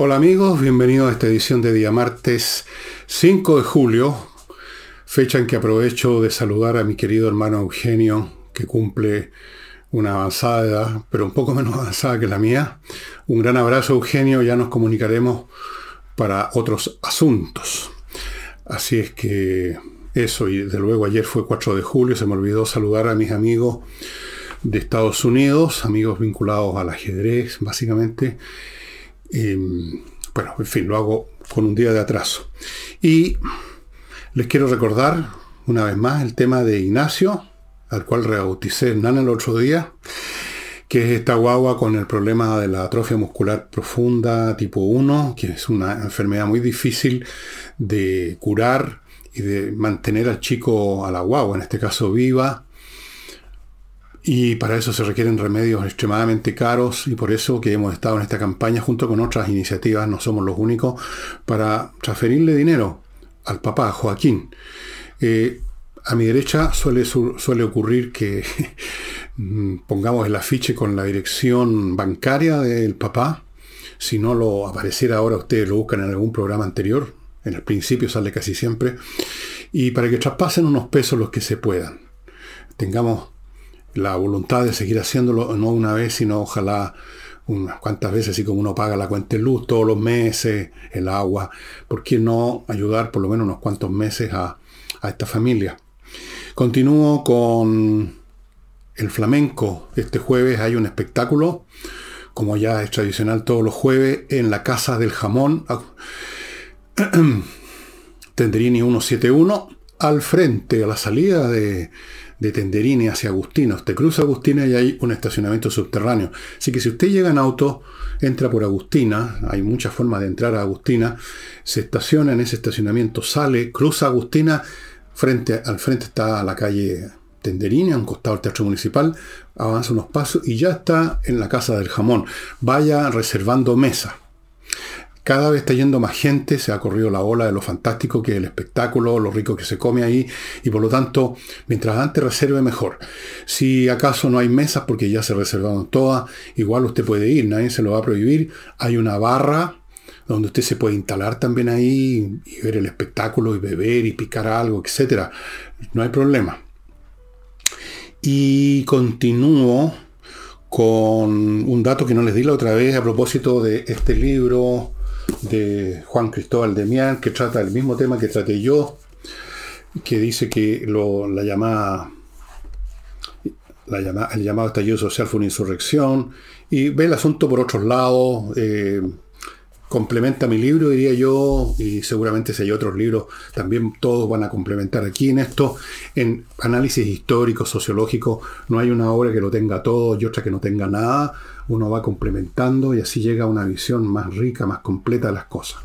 Hola amigos, bienvenidos a esta edición de día martes 5 de julio, fecha en que aprovecho de saludar a mi querido hermano Eugenio, que cumple una avanzada edad, pero un poco menos avanzada que la mía. Un gran abrazo Eugenio, ya nos comunicaremos para otros asuntos. Así es que eso, y desde luego ayer fue 4 de julio, se me olvidó saludar a mis amigos de Estados Unidos, amigos vinculados al ajedrez, básicamente bueno, en fin, lo hago con un día de atraso. Y les quiero recordar una vez más el tema de Ignacio, al cual rebauticé Nana el otro día, que es esta guagua con el problema de la atrofia muscular profunda tipo 1, que es una enfermedad muy difícil de curar y de mantener al chico, a la guagua, en este caso viva, y para eso se requieren remedios extremadamente caros y por eso que hemos estado en esta campaña junto con otras iniciativas, no somos los únicos, para transferirle dinero al papá, Joaquín. Eh, a mi derecha suele, suele ocurrir que pongamos el afiche con la dirección bancaria del papá. Si no lo apareciera ahora, ustedes lo buscan en algún programa anterior. En el principio sale casi siempre. Y para que traspasen unos pesos los que se puedan. Tengamos la voluntad de seguir haciéndolo, no una vez, sino ojalá unas cuantas veces, así como uno paga la cuenta de luz todos los meses, el agua, ¿por qué no ayudar por lo menos unos cuantos meses a, a esta familia? Continúo con el flamenco. Este jueves hay un espectáculo, como ya es tradicional todos los jueves, en la Casa del Jamón, Tenderini 171, al frente, a la salida de de Tenderini hacia Agustina. Usted cruza Agustina y hay un estacionamiento subterráneo. Así que si usted llega en auto, entra por Agustina, hay muchas formas de entrar a Agustina, se estaciona en ese estacionamiento, sale, cruza Agustina, frente, al frente está la calle Tenderini, a un costado del Teatro Municipal, avanza unos pasos y ya está en la Casa del Jamón. Vaya reservando mesa. Cada vez está yendo más gente, se ha corrido la ola de lo fantástico que es el espectáculo, lo rico que se come ahí, y por lo tanto, mientras antes reserve mejor. Si acaso no hay mesas, porque ya se reservaron todas, igual usted puede ir, nadie se lo va a prohibir. Hay una barra donde usted se puede instalar también ahí y ver el espectáculo y beber y picar algo, etc. No hay problema. Y continúo con un dato que no les di la otra vez a propósito de este libro de Juan Cristóbal Demián, que trata el mismo tema que traté yo, que dice que lo, la llamada, la llamada, el llamado estallido social fue una insurrección, y ve el asunto por otros lados, eh, complementa mi libro, diría yo, y seguramente si hay otros libros, también todos van a complementar aquí en esto. En análisis histórico, sociológico, no hay una obra que lo tenga todo y otra que no tenga nada. Uno va complementando y así llega a una visión más rica, más completa de las cosas.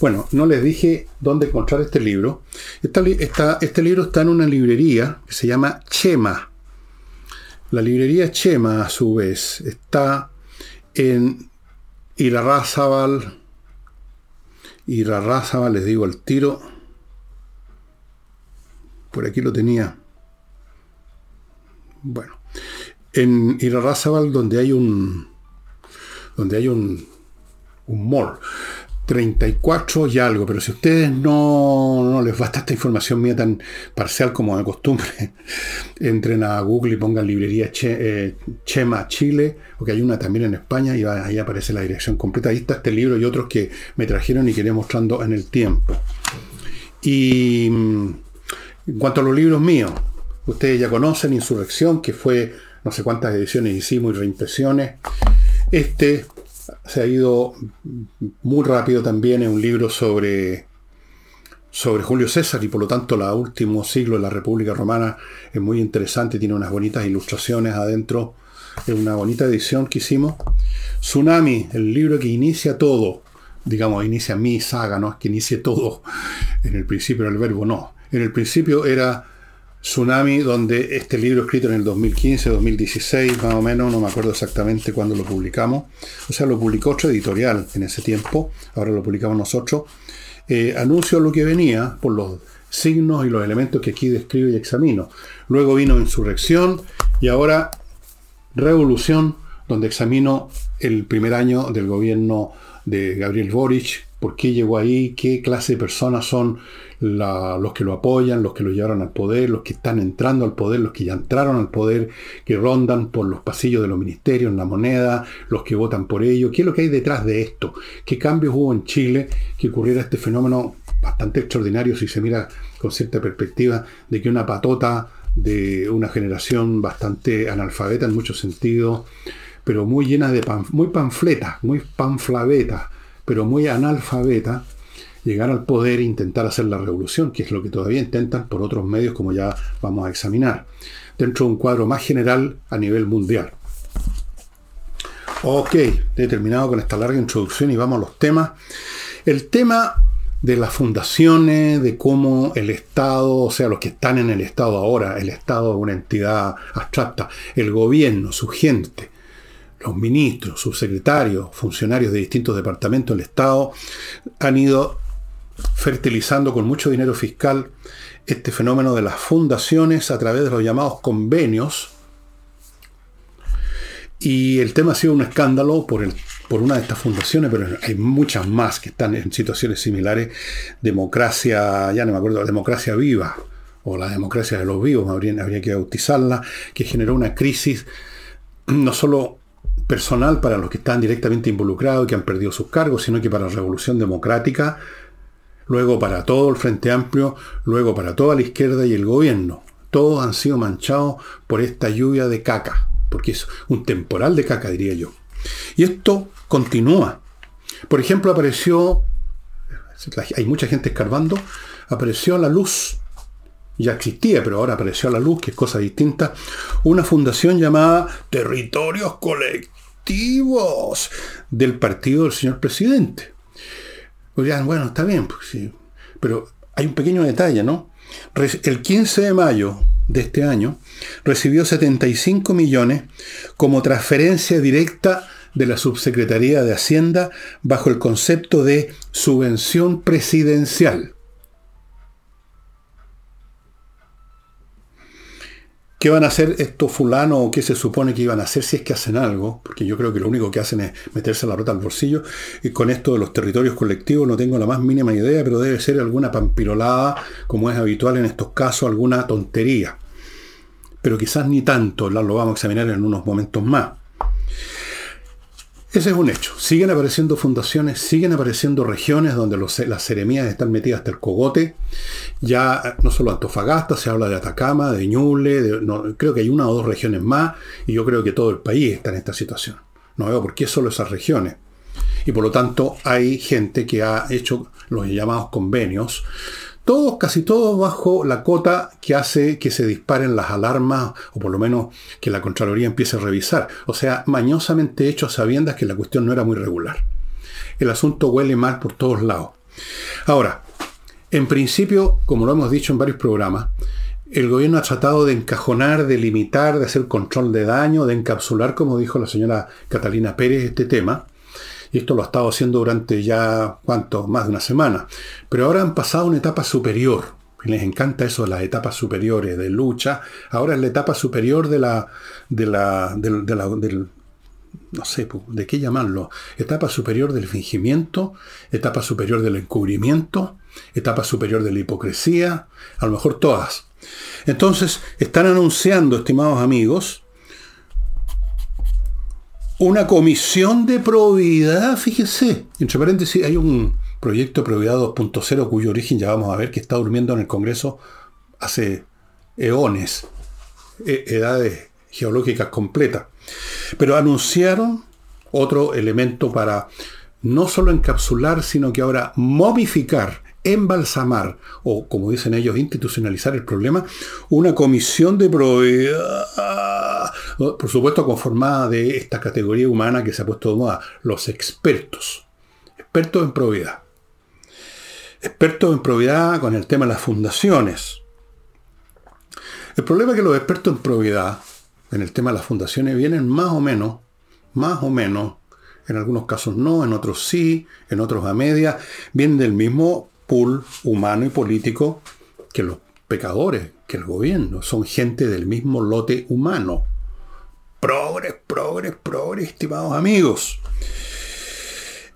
Bueno, no les dije dónde encontrar este libro. este libro está en una librería que se llama Chema. La librería Chema, a su vez, está en Irarrázaval, y Rarrázaga, les digo el tiro. Por aquí lo tenía. Bueno. En Irarrázaval, donde hay un. donde hay un. un mall. 34 y algo, pero si ustedes no, no, les basta esta información mía tan parcial como de costumbre, entren a Google y pongan librería eh, Chema Chile, porque hay una también en España y ahí aparece la dirección completa. Ahí está este libro y otros que me trajeron y que iré mostrando en el tiempo. Y mm, en cuanto a los libros míos, ustedes ya conocen Insurrección, que fue no sé cuántas ediciones hicimos y reimpresiones. Este se ha ido muy rápido también en un libro sobre, sobre Julio César y por lo tanto el último siglo de la República Romana es muy interesante, tiene unas bonitas ilustraciones adentro, es una bonita edición que hicimos. Tsunami, el libro que inicia todo, digamos, inicia mi saga, no es que inicie todo, en el principio era el verbo, no. En el principio era Tsunami, donde este libro escrito en el 2015, 2016, más o menos, no me acuerdo exactamente cuándo lo publicamos, o sea, lo publicó otro editorial en ese tiempo, ahora lo publicamos nosotros, eh, anuncio lo que venía por los signos y los elementos que aquí describo y examino. Luego vino Insurrección y ahora Revolución, donde examino el primer año del gobierno de Gabriel Boric, por qué llegó ahí, qué clase de personas son los que lo apoyan, los que lo llevaron al poder, los que están entrando al poder, los que ya entraron al poder, que rondan por los pasillos de los ministerios, en la moneda, los que votan por ello, qué es lo que hay detrás de esto, qué cambios hubo en Chile que ocurriera este fenómeno bastante extraordinario si se mira con cierta perspectiva de que una patota de una generación bastante analfabeta en muchos sentidos, pero muy llena de muy panfleta, muy panflaveta, pero muy analfabeta, llegar al poder e intentar hacer la revolución, que es lo que todavía intentan por otros medios, como ya vamos a examinar, dentro de un cuadro más general a nivel mundial. Ok, he terminado con esta larga introducción y vamos a los temas. El tema de las fundaciones, de cómo el Estado, o sea, los que están en el Estado ahora, el Estado es una entidad abstracta, el gobierno, su gente, los ministros, subsecretarios, funcionarios de distintos departamentos del Estado han ido fertilizando con mucho dinero fiscal este fenómeno de las fundaciones a través de los llamados convenios. Y el tema ha sido un escándalo por, el, por una de estas fundaciones, pero hay muchas más que están en situaciones similares. Democracia, ya no me acuerdo, democracia viva, o la democracia de los vivos, habría, habría que bautizarla, que generó una crisis no solo personal para los que están directamente involucrados y que han perdido sus cargos, sino que para la revolución democrática luego para todo el Frente Amplio, luego para toda la izquierda y el gobierno. Todos han sido manchados por esta lluvia de caca, porque es un temporal de caca, diría yo. Y esto continúa. Por ejemplo, apareció, hay mucha gente escarbando, apareció a la luz, ya existía, pero ahora apareció a la luz, que es cosa distinta, una fundación llamada Territorios Colectivos del partido del señor presidente. Pues bueno, está bien, pues. Pero hay un pequeño detalle, ¿no? El 15 de mayo de este año recibió 75 millones como transferencia directa de la Subsecretaría de Hacienda bajo el concepto de subvención presidencial. ¿Qué van a hacer estos fulanos o qué se supone que iban a hacer si es que hacen algo? Porque yo creo que lo único que hacen es meterse la rota al bolsillo. Y con esto de los territorios colectivos no tengo la más mínima idea, pero debe ser alguna pampirolada, como es habitual en estos casos, alguna tontería. Pero quizás ni tanto, lo vamos a examinar en unos momentos más. Ese es un hecho. Siguen apareciendo fundaciones, siguen apareciendo regiones donde las seremías están metidas hasta el cogote. Ya no solo Antofagasta, se habla de Atacama, de Ñuble, creo que hay una o dos regiones más, y yo creo que todo el país está en esta situación. No veo por qué solo esas regiones. Y por lo tanto hay gente que ha hecho los llamados convenios todos, casi todos bajo la cota que hace que se disparen las alarmas, o por lo menos que la Contraloría empiece a revisar. O sea, mañosamente hecho a sabiendas que la cuestión no era muy regular. El asunto huele mal por todos lados. Ahora, en principio, como lo hemos dicho en varios programas, el gobierno ha tratado de encajonar, de limitar, de hacer control de daño, de encapsular, como dijo la señora Catalina Pérez, este tema, y esto lo ha estado haciendo durante ya, ¿cuánto? Más de una semana. Pero ahora han pasado una etapa superior. Les encanta eso de las etapas superiores de lucha. Ahora es la etapa superior de la, de la, de, la, del, no sé, ¿de qué llamarlo? Etapa superior del fingimiento, etapa superior del encubrimiento, etapa superior de la hipocresía, a lo mejor todas. Entonces, están anunciando, estimados amigos, una comisión de probidad, fíjese. Entre paréntesis, hay un proyecto de probidad 2.0 cuyo origen ya vamos a ver que está durmiendo en el Congreso hace eones, e, edades geológicas completas. Pero anunciaron otro elemento para no solo encapsular, sino que ahora momificar embalsamar o, como dicen ellos, institucionalizar el problema, una comisión de probidad, por supuesto conformada de esta categoría humana que se ha puesto de moda, los expertos, expertos en probidad. Expertos en probidad con el tema de las fundaciones. El problema es que los expertos en probidad, en el tema de las fundaciones, vienen más o menos, más o menos, en algunos casos no, en otros sí, en otros a media, vienen del mismo humano y político que los pecadores, que el gobierno. Son gente del mismo lote humano. Progres, progres, progres, estimados amigos.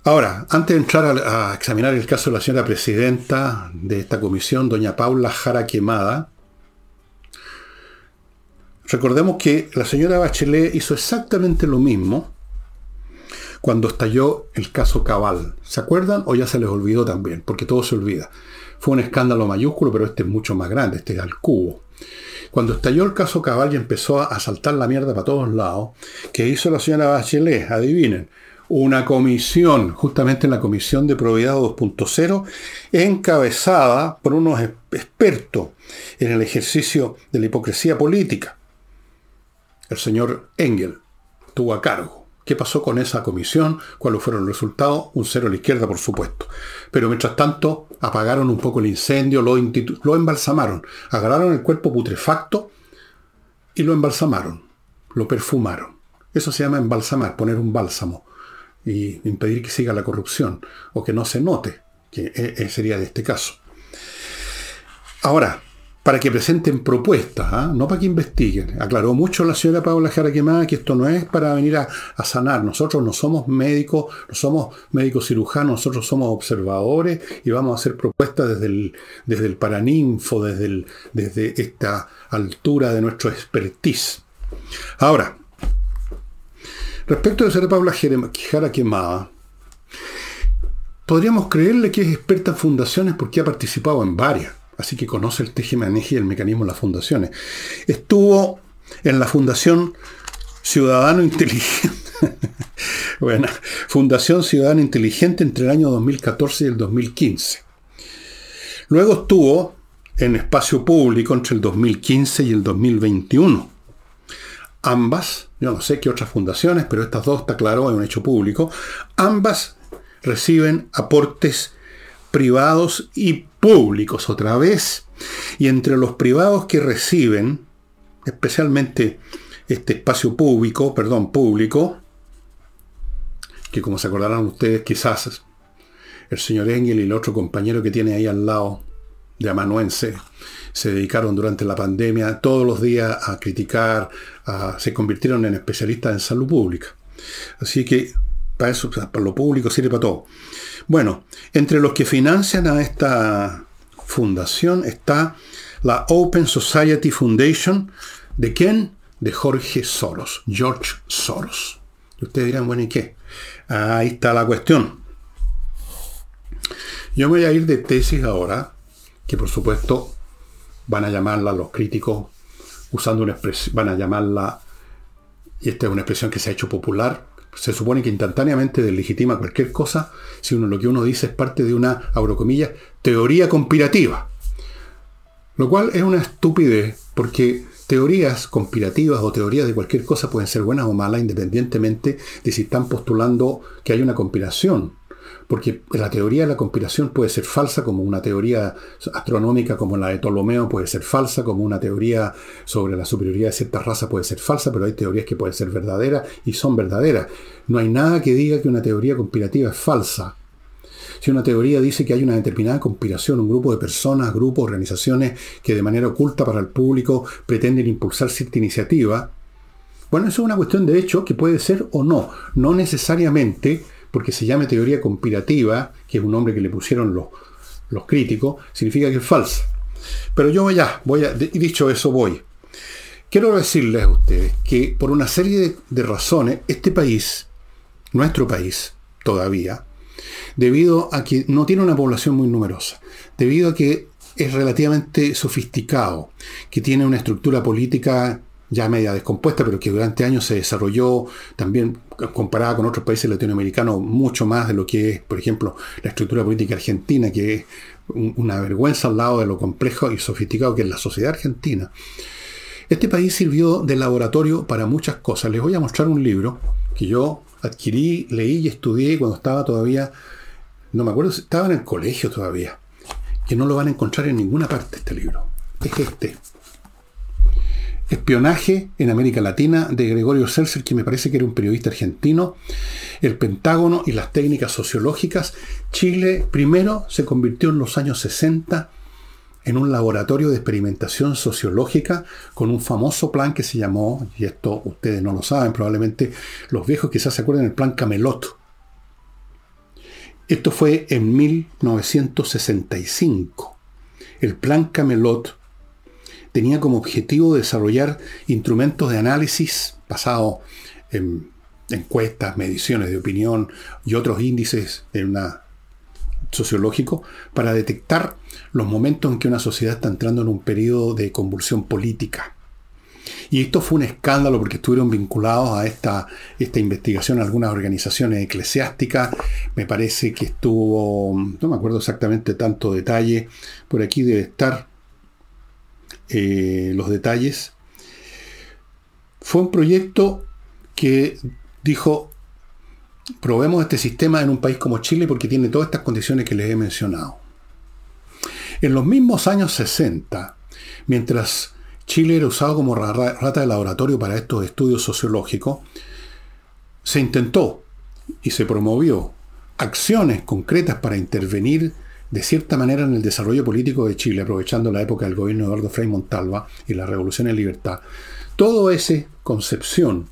Ahora, antes de entrar a, examinar el caso de la señora presidenta de esta comisión, doña Paula Jara Quemada, recordemos que la señora Bachelet hizo exactamente lo mismo cuando estalló el caso Cabal. ¿Se acuerdan o ya se les olvidó también? Porque todo se olvida. Fue un escándalo mayúsculo, pero este es mucho más grande, este es al cubo. Cuando estalló el caso Cabal y empezó a saltar la mierda para todos lados, ¿qué hizo la señora Bachelet? Adivinen una comisión, justamente en la Comisión de Probidad 2.0, encabezada por unos expertos en el ejercicio de la hipocresía política. El señor Engel tuvo a cargo. ¿Qué pasó con esa comisión? ¿Cuáles fueron los resultados? Un cero a la izquierda, por supuesto. Pero mientras tanto, apagaron un poco el incendio, lo, lo embalsamaron. Agarraron el cuerpo putrefacto y lo embalsamaron. Lo perfumaron. Eso se llama embalsamar, poner un bálsamo y impedir que siga la corrupción o que no se note, que e, e, sería de este caso. Ahora, para que presenten propuestas, ¿ah? no para que investiguen. Aclaró mucho la señora Paula Jara Quemada que esto no es para venir a, sanar. Nosotros no somos médicos, no somos médicos cirujanos, nosotros somos observadores y vamos a hacer propuestas desde el, paraninfo, desde, esta altura de nuestro expertise. Ahora, Respecto de ser Paula Jara Quemada, podríamos creerle que es experta en fundaciones porque ha participado en varias, así que conoce el tejemaneje y el mecanismo de las fundaciones. Estuvo en la Fundación Ciudadano Inteligente. bueno, Fundación Ciudadano Inteligente entre el año 2014 y el 2015. Luego estuvo en espacio público entre el 2015 y el 2021. Ambas, yo no sé qué otras fundaciones, pero estas dos está claro, es un hecho público, ambas reciben aportes privados y públicos otra vez. Y entre los privados que reciben, especialmente este espacio público, perdón, público, que como se acordarán ustedes, quizás el señor Engel y el otro compañero que tiene ahí al lado, de amanuense, se dedicaron durante la pandemia todos los días a criticar, se convirtieron en especialistas en salud pública. Así que para eso, para lo público sirve para todo. Bueno, entre los que financian a esta fundación está la Open Society Foundation. ¿De quién? De Jorge Soros, George Soros. Y ustedes dirán, bueno, ¿y qué? Ahí está la cuestión. Yo me voy a ir de tesis ahora, que por supuesto van a llamarla los críticos, usando una expresión, van a llamarla, y esta es una expresión que se ha hecho popular, se supone que instantáneamente deslegitima cualquier cosa si uno lo que uno dice es parte de una, abrocomillas, teoría conspirativa. Lo cual es una estupidez, porque teorías conspirativas o teorías de cualquier cosa pueden ser buenas o malas independientemente de si están postulando que hay una conspiración porque la teoría de la conspiración puede ser falsa, como una teoría astronómica como la de Ptolomeo puede ser falsa, como una teoría sobre la superioridad de cierta raza puede ser falsa, pero hay teorías que pueden ser verdaderas y son verdaderas. No hay nada que diga que una teoría conspirativa es falsa. Si una teoría dice que hay una determinada conspiración, un grupo de personas, grupos, organizaciones que de manera oculta para el público pretenden impulsar cierta iniciativa, bueno, eso es una cuestión de hecho que puede ser o no. No necesariamente porque se llame teoría conspirativa, que es un nombre que le pusieron los, los críticos, significa que es falsa. Pero yo ya, voy a, dicho eso, voy. Quiero decirles a ustedes que por una serie de, razones, este país, nuestro país, todavía, debido a que no tiene una población muy numerosa, debido a que es relativamente sofisticado, que tiene una estructura política ya media descompuesta, pero que durante años se desarrolló también comparada con otros países latinoamericanos mucho más de lo que es, por ejemplo, la estructura política argentina, que es una vergüenza al lado de lo complejo y sofisticado que es la sociedad argentina. Este país sirvió de laboratorio para muchas cosas. Les voy a mostrar un libro que yo adquirí, leí y estudié cuando estaba todavía, no me acuerdo, estaba en el colegio todavía, que no lo van a encontrar en ninguna parte este libro. Es este. Espionaje en América Latina de Gregorio Seltzer, que me parece que era un periodista argentino, el Pentágono y las técnicas sociológicas. Chile primero se convirtió en los años 60 en un laboratorio de experimentación sociológica con un famoso plan que se llamó, y esto ustedes no lo saben, probablemente los viejos quizás se acuerdan del plan Camelot. Esto fue en 1965. El plan Camelot tenía como objetivo desarrollar instrumentos de análisis basados en encuestas, mediciones de opinión y otros índices en una sociológico para detectar los momentos en que una sociedad está entrando en un periodo de convulsión política. Y esto fue un escándalo porque estuvieron vinculados a esta, esta investigación algunas organizaciones eclesiásticas. Me parece que estuvo, no me acuerdo exactamente tanto detalle, por aquí debe estar eh, los detalles. Fue un proyecto que dijo, probemos este sistema en un país como Chile porque tiene todas estas condiciones que les he mencionado. En los mismos años 60, mientras Chile era usado como rata de laboratorio para estos estudios sociológicos, se intentó y se promovió acciones concretas para intervenir de cierta manera en el desarrollo político de Chile, aprovechando la época del gobierno de Eduardo Frei Montalva y la Revolución en Libertad. Todo esa concepción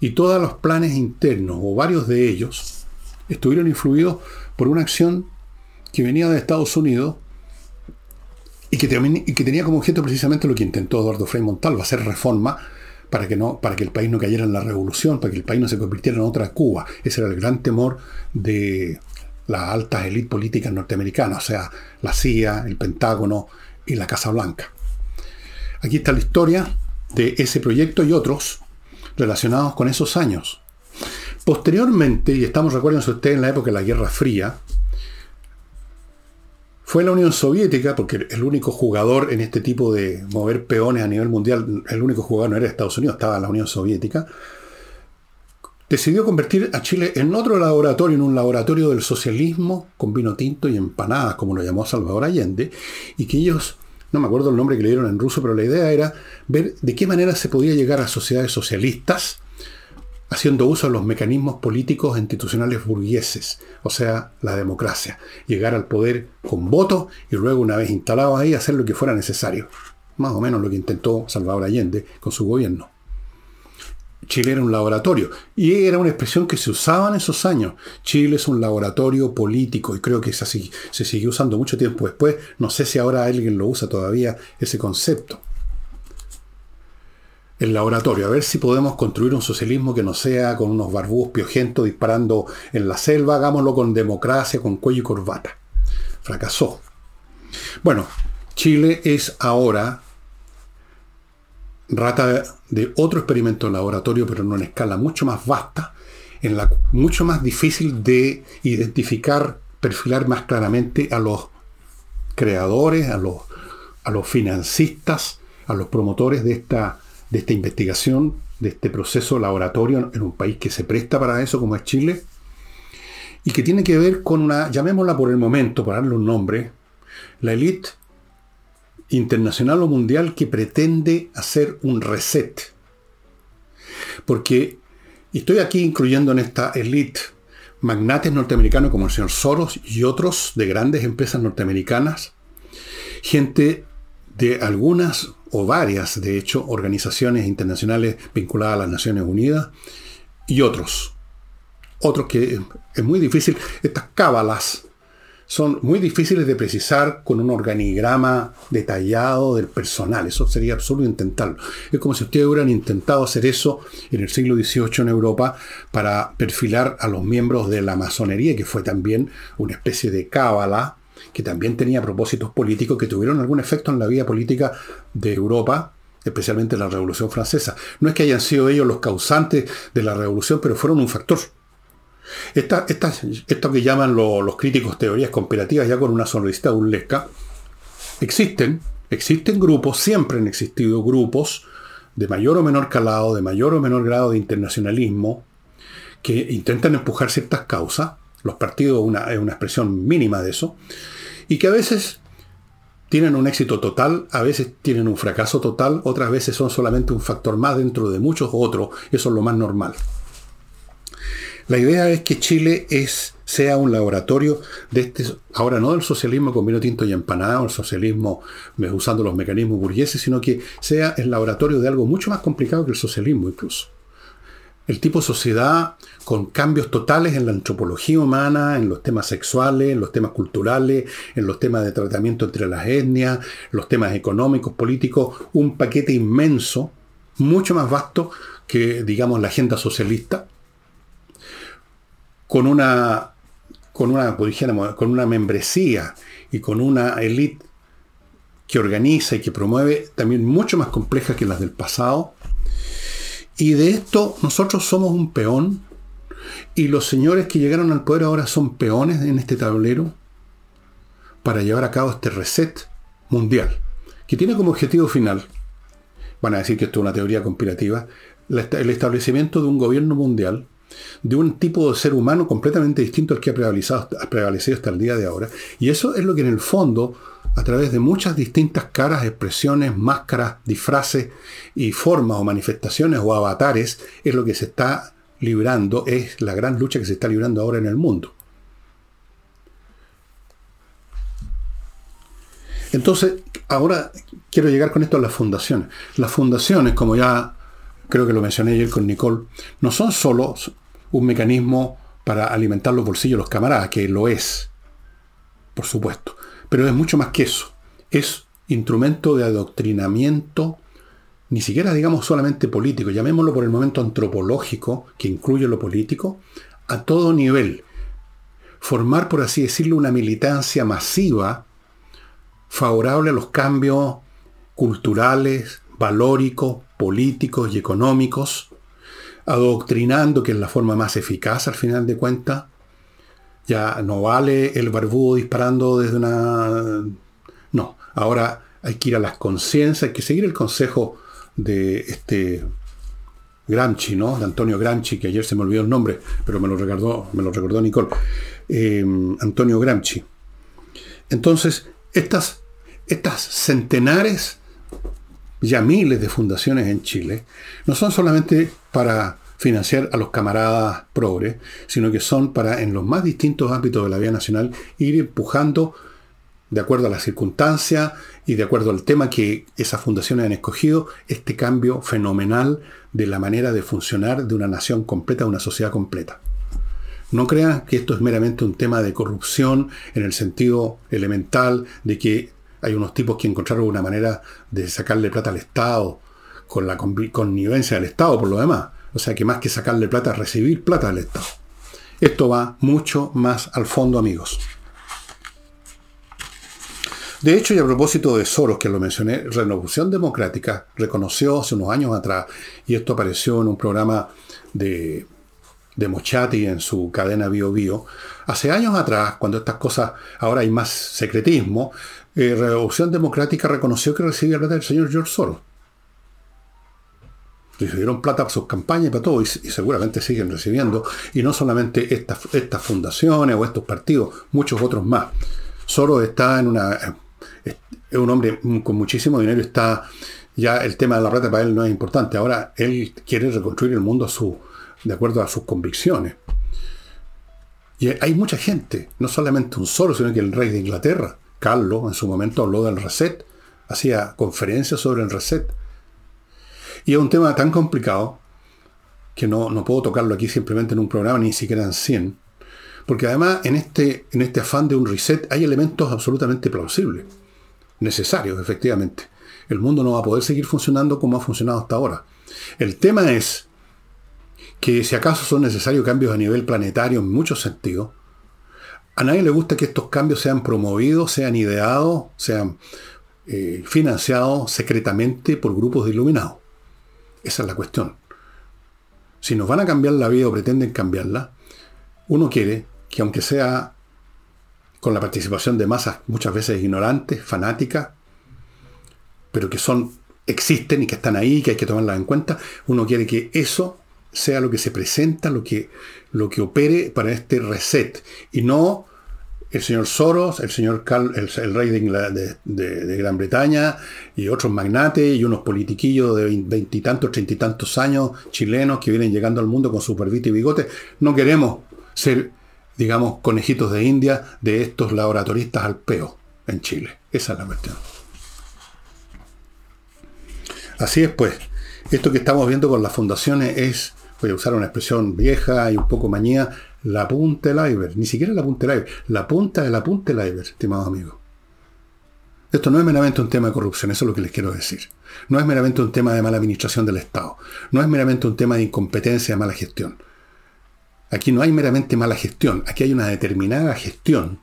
y todos los planes internos, o varios de ellos, estuvieron influidos por una acción que venía de Estados Unidos y que, tenía como objeto precisamente lo que intentó Eduardo Frei Montalva, hacer reforma para que, no, para que el país no cayera en la revolución, para que el país no se convirtiera en otra Cuba. Ese era el gran temor de las altas élites políticas norteamericanas, o sea, la CIA, el Pentágono y la Casa Blanca. Aquí está la historia de ese proyecto y otros relacionados con esos años. Posteriormente, y estamos, recuerden ustedes, en la época de la Guerra Fría, fue la Unión Soviética, porque el único jugador en este tipo de mover peones a nivel mundial, el único jugador no era Estados Unidos, estaba la Unión Soviética, decidió convertir a Chile en otro laboratorio, en un laboratorio del socialismo con vino tinto y empanadas, como lo llamó Salvador Allende, y que ellos no me acuerdo el nombre que le dieron en ruso, pero la idea era ver de qué manera se podía llegar a sociedades socialistas haciendo uso de los mecanismos políticos e institucionales burgueses, o sea, la democracia. Llegar al poder con voto y luego, una vez instalados ahí, hacer lo que fuera necesario. Más o menos lo que intentó Salvador Allende con su gobierno. Chile era un laboratorio. Y era una expresión que se usaba en esos años. Chile es un laboratorio político y creo que así. Se siguió usando mucho tiempo después. No sé si ahora alguien lo usa todavía ese concepto. El laboratorio, a ver si podemos construir un socialismo que no sea con unos barbús piojentos disparando en la selva, hagámoslo con democracia, con cuello y corbata. Fracasó. Bueno, Chile es ahora rata de otro experimento en laboratorio, pero en una escala mucho más vasta, en la mucho más difícil de identificar, perfilar más claramente a los creadores, a los, a los financistas, a los promotores de esta, de esta investigación, de este proceso laboratorio en un país que se presta para eso, como es Chile, y que tiene que ver con una, llamémosla por el momento, para darle un nombre, la élite internacional o mundial que pretende hacer un reset. Porque estoy aquí incluyendo en esta elite magnates norteamericanos como el señor Soros y otros de grandes empresas norteamericanas, gente de algunas o varias, de hecho, organizaciones internacionales vinculadas a las Naciones Unidas y otros. Otros que es muy difícil, estas cábalas son muy difíciles de precisar con un organigrama detallado del personal. Eso sería absurdo intentarlo. Es como si ustedes hubieran intentado hacer eso en el siglo XVIII en Europa para perfilar a los miembros de la masonería, que fue también una especie de cábala, que también tenía propósitos políticos que tuvieron algún efecto en la vida política de Europa especialmente en la Revolución Francesa. No es que hayan sido ellos los causantes de la revolución, pero fueron un factor. Esto que llaman los críticos teorías conspirativas ya con una sonrisita burlesca, existen, existen grupos, siempre han existido grupos de mayor o menor calado, de mayor o menor grado de internacionalismo, que intentan empujar ciertas causas, los partidos una, es una expresión mínima de eso, y que a veces tienen un éxito total, a veces tienen un fracaso total, otras veces son solamente un factor más dentro de muchos otros, eso es lo más normal. La idea es que Chile sea un laboratorio de este, ahora no del socialismo con vino tinto y empanada, el socialismo usando los mecanismos burgueses, sino que sea el laboratorio de algo mucho más complicado que el socialismo incluso. El tipo de sociedad con cambios totales en la antropología humana, en los temas sexuales, en los temas culturales, en los temas de tratamiento entre las etnias, los temas económicos, políticos, un paquete inmenso, mucho más vasto que, digamos, la agenda socialista, con una, con una, pues con una membresía y con una élite que organiza y que promueve también mucho más compleja que las del pasado. Y de esto nosotros somos un peón y los señores que llegaron al poder ahora son peones en este tablero para llevar a cabo este reset mundial, que tiene como objetivo final, van a decir que esto es una teoría conspirativa, el establecimiento de un gobierno mundial de un tipo de ser humano completamente distinto al que ha prevalecido, ha prevalecido hasta el día de ahora. Y eso es lo que en el fondo, a través de muchas distintas caras, expresiones, máscaras, disfraces y formas o manifestaciones o avatares, es lo que se está librando, es la gran lucha que se está librando ahora en el mundo. Entonces, ahora quiero llegar con esto a las fundaciones. Las fundaciones, como ya creo que lo mencioné ayer con Nicole, no son solo un mecanismo para alimentar los bolsillos de los camaradas, que lo es, por supuesto, pero es mucho más que eso. Es instrumento de adoctrinamiento, ni siquiera digamos solamente político, llamémoslo por el momento antropológico, que incluye lo político, a todo nivel. Formar, por así decirlo, una militancia masiva favorable a los cambios culturales, valóricos, políticos y económicos, adoctrinando, que es la forma más eficaz al final de cuentas. Ya no vale el barbudo disparando desde una... No, ahora hay que ir a las conciencias, hay que seguir el consejo de este Gramsci, ¿no? De Antonio Gramsci, que ayer se me olvidó el nombre, pero me lo recordó, me lo recordó Nicole. Eh, Antonio Gramsci. Entonces, estas, estas centenares ya miles de fundaciones en Chile, no son solamente para financiar a los camaradas progres, sino que son para, en los más distintos ámbitos de la vida nacional, ir empujando, de acuerdo a las circunstancias y de acuerdo al tema que esas fundaciones han escogido, este cambio fenomenal de la manera de funcionar de una nación completa, de una sociedad completa. No crean que esto es meramente un tema de corrupción en el sentido elemental de que hay unos tipos que encontraron una manera de sacarle plata al Estado, con la connivencia del Estado por lo demás. O sea que más que sacarle plata, recibir plata del Estado. Esto va mucho más al fondo, amigos. De hecho, y a propósito de Soros, que lo mencioné, Renovación Democrática reconoció hace unos años atrás, y esto apareció en un programa de, de Mochati en su cadena Bio Bio, hace años atrás, cuando estas cosas, ahora hay más secretismo, eh, Revolución Democrática reconoció que recibía plata del señor George Soros. Recibieron plata para sus campañas y para todo, y, seguramente siguen recibiendo. Y no solamente estas, fundaciones o estos partidos, muchos otros más. Soros está en una. Es, un hombre con muchísimo dinero, está. Ya el tema de la plata para él no es importante. Ahora él quiere reconstruir el mundo a su, de acuerdo a sus convicciones. Y hay mucha gente, no solamente un solo, sino que el rey de Inglaterra, Carlos en su momento habló del reset, hacía conferencias sobre el reset. Y es un tema tan complicado que no, no, puedo tocarlo aquí simplemente en un programa, ni siquiera en 100. Porque además en este, en este afán de un reset hay elementos absolutamente plausibles, necesarios, efectivamente. El mundo no va a poder seguir funcionando como ha funcionado hasta ahora. El tema es que si acaso son necesarios cambios a nivel planetario en muchos sentidos, a nadie le gusta que estos cambios sean promovidos, sean ideados, sean eh, financiados secretamente por grupos de iluminados. Esa es la cuestión. Si nos van a cambiar la vida o pretenden cambiarla, uno quiere que aunque sea con la participación de masas muchas veces ignorantes, fanáticas, pero que son, existen y que están ahí, que hay que tomarlas en cuenta, uno quiere que eso sea lo que se presenta, lo que, lo que opere para este reset, y no el señor Soros, el señor el, rey de, Gran Bretaña y otros magnates y unos politiquillos de veintitantos, treinta y tantos años chilenos que vienen llegando al mundo con su y bigote. No queremos ser digamos, conejitos de India de estos laboratoristas al peo en Chile. Esa es la cuestión. Así es, pues, esto que estamos viendo con las fundaciones es, voy a usar una expresión vieja y un poco mañía, la punta del iceberg. Ni siquiera la punta del iceberg, la punta de la punta del iceberg, estimados amigos. Esto no es meramente un tema de corrupción, eso es lo que les quiero decir. No es meramente un tema de mala administración del Estado. No es meramente un tema de incompetencia, de mala gestión. Aquí no hay meramente mala gestión, aquí hay una determinada gestión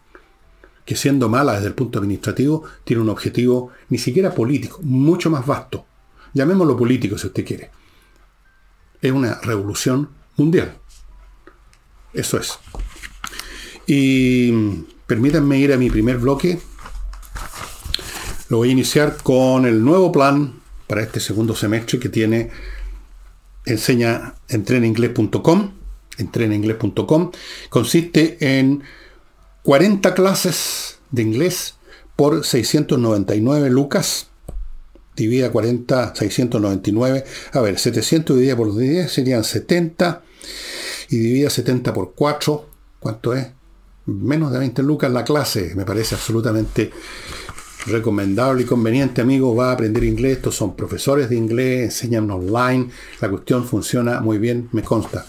que siendo mala desde el punto administrativo tiene un objetivo ni siquiera político, mucho más vasto. Llamémoslo político si usted quiere. Es una revolución mundial. Eso es. Y permítanme ir a mi primer bloque. Lo voy a iniciar con el nuevo plan para este segundo semestre que tiene, enseña entreninglés.com entreninglés.com, consiste en 40 clases de inglés por 699 lucas. Divida 40, 699. A ver, 700 dividido por 10 serían 70. Y divida 70 por 4. ¿Cuánto es? Menos de 20 lucas la clase. Me parece absolutamente recomendable y conveniente, amigo. Va a aprender inglés. Estos son profesores de inglés, enseñan online. La cuestión funciona muy bien, me consta.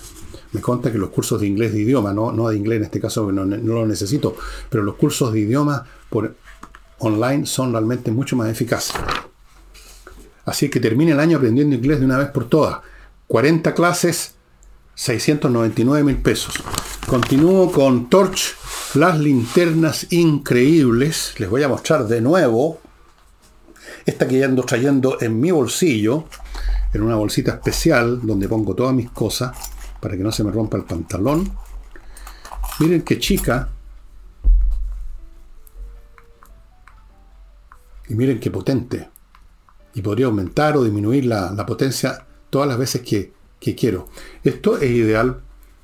Me consta que los cursos de inglés de idioma, no, no de inglés en este caso, no, no lo necesito, pero los cursos de idioma por online son realmente mucho más eficaces. Así que termine el año aprendiendo inglés de una vez por todas. 40 clases, 699 mil pesos. Continúo con Torch, las linternas increíbles. Les voy a mostrar de nuevo esta que ya ando trayendo en mi bolsillo, en una bolsita especial donde pongo todas mis cosas para que no se me rompa el pantalón. Miren qué chica. Y miren qué potente. Y podría aumentar o disminuir la, potencia todas las veces que, que quiero. Esto es ideal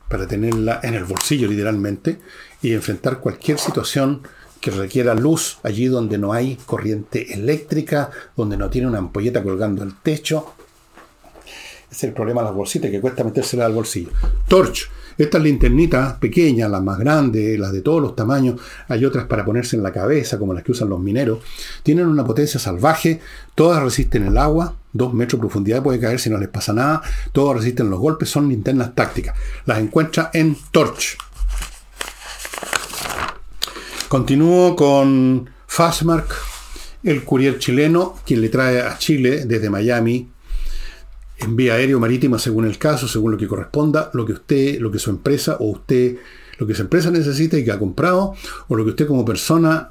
para tenerla en el bolsillo literalmente y enfrentar cualquier situación que requiera luz allí donde no hay corriente eléctrica, donde no tiene una ampolleta colgando el techo, es el problema de las bolsitas, que cuesta metérsela al bolsillo. Torch. Estas linternitas pequeñas, las más grandes, las de todos los tamaños, hay otras para ponerse en la cabeza, como las que usan los mineros, tienen una potencia salvaje, todas resisten el agua, dos metros de profundidad puede caer si no les pasa nada, todas resisten los golpes, son linternas tácticas. Las encuentra en Torch. Continúo con Fastmark, el courier chileno, quien le trae a Chile desde Miami en vía aéreo marítima según el caso, según lo que corresponda, lo que usted, lo que su empresa o usted, lo que su empresa necesita y que ha comprado, o lo que usted como persona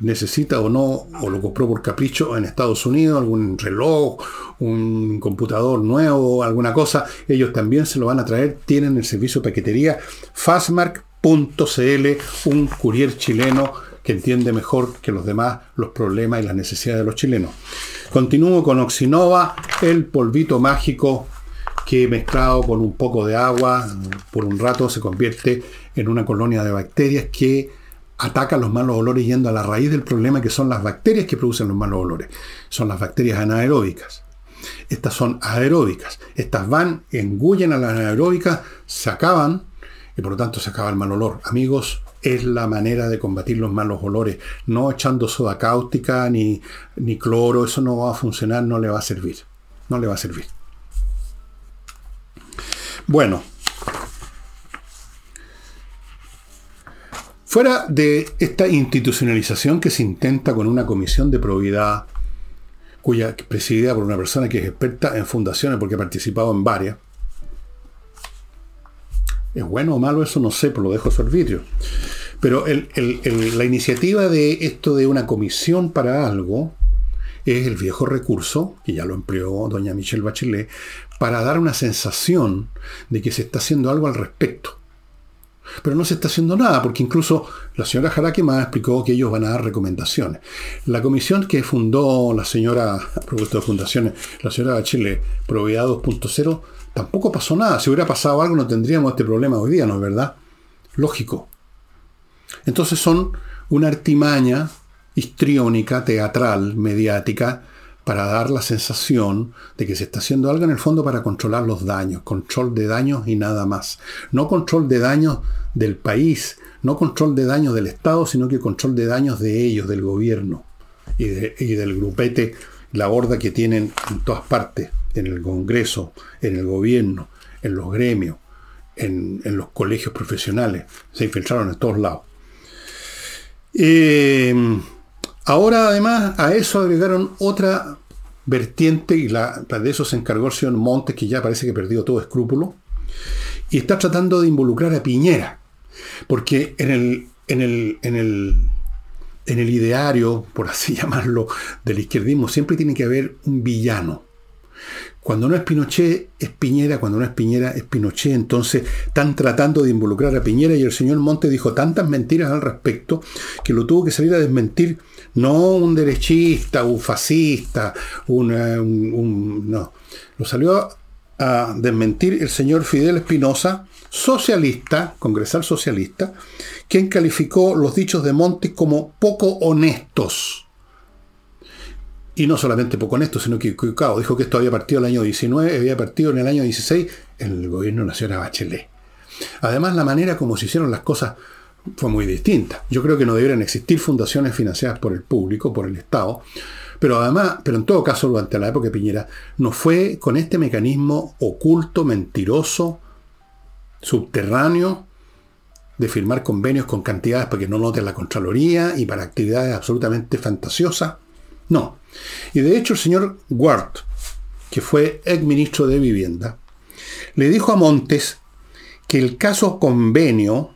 necesita o no, o lo compró por capricho en Estados Unidos, algún reloj, un computador nuevo, alguna cosa, ellos también se lo van a traer, tienen el servicio de paquetería fastmark.cl, un courier chileno que entiende mejor que los demás los problemas y las necesidades de los chilenos. Continúo con Oxinova, el polvito mágico que mezclado con un poco de agua por un rato se convierte en una colonia de bacterias que atacan los malos olores yendo a la raíz del problema que son las bacterias que producen los malos olores. Son las bacterias anaeróbicas. Estas son aeróbicas. Estas van, engullen a las anaeróbicas, se acaban y por lo tanto se acaba el mal olor. Amigos, es la manera de combatir los malos olores. No echando soda cáustica ni, ni cloro, eso no va a funcionar, no le va a servir. No le va a servir. Bueno. Fuera de esta institucionalización que se intenta con una comisión de probidad, cuya presidida por una persona que es experta en fundaciones porque ha participado en varias, ¿Es bueno o malo? Eso no sé, pero lo dejo a su arbitrio. Pero la iniciativa de esto de una comisión para algo es el viejo recurso, que ya lo empleó doña Michelle Bachelet, para dar una sensación de que se está haciendo algo al respecto. Pero no se está haciendo nada, porque incluso la señora Jaraquemá explicó que ellos van a dar recomendaciones. La comisión que fundó la señora, a propósito de fundaciones, la señora Bachelet, Propiedad 2.0, tampoco pasó nada. Si hubiera pasado algo no tendríamos este problema hoy día, ¿no es verdad? Lógico. Entonces son una artimaña histriónica, teatral, mediática, para dar la sensación de que se está haciendo algo en el fondo para controlar los daños, control de daños y nada más. No control de daños del país, no control de daños del Estado, sino que control de daños de ellos, del gobierno y, del grupete, la horda que tienen en todas partes, en el Congreso, en el gobierno, en los gremios, en, los colegios profesionales. Se infiltraron en todos lados. Eh, ahora además a eso agregaron otra vertiente, y la, de eso se encargó el señor Montes, que ya parece que perdió todo escrúpulo, y está tratando de involucrar a Piñera, porque en en el, en el, en el ideario, por así llamarlo, del izquierdismo, siempre tiene que haber un villano. Cuando no es Pinochet, es Piñera, cuando no es Piñera, es Pinochet. Entonces están tratando de involucrar a Piñera y el señor Monte dijo tantas mentiras al respecto que lo tuvo que salir a desmentir no un derechista, un fascista, un, no. Lo salió a desmentir el señor Fidel Espinosa, socialista, congresal socialista, quien calificó los dichos de Montes como poco honestos. Y no solamente poco honesto, sino que equivocado. Dijo que esto había partido en el año 19, había partido en el año 16 en el gobierno nacional Bachelet. Además, la manera como se hicieron las cosas fue muy distinta. Yo creo que no deberían existir fundaciones financiadas por el público, por el Estado, pero además, pero en todo caso, durante la época de Piñera, no fue con este mecanismo oculto, mentiroso, subterráneo, de firmar convenios con cantidades para que no noten la Contraloría y para actividades absolutamente fantasiosas. No. Y de hecho el señor Ward, que fue ex ministro de Vivienda, le dijo a Montes que el caso convenio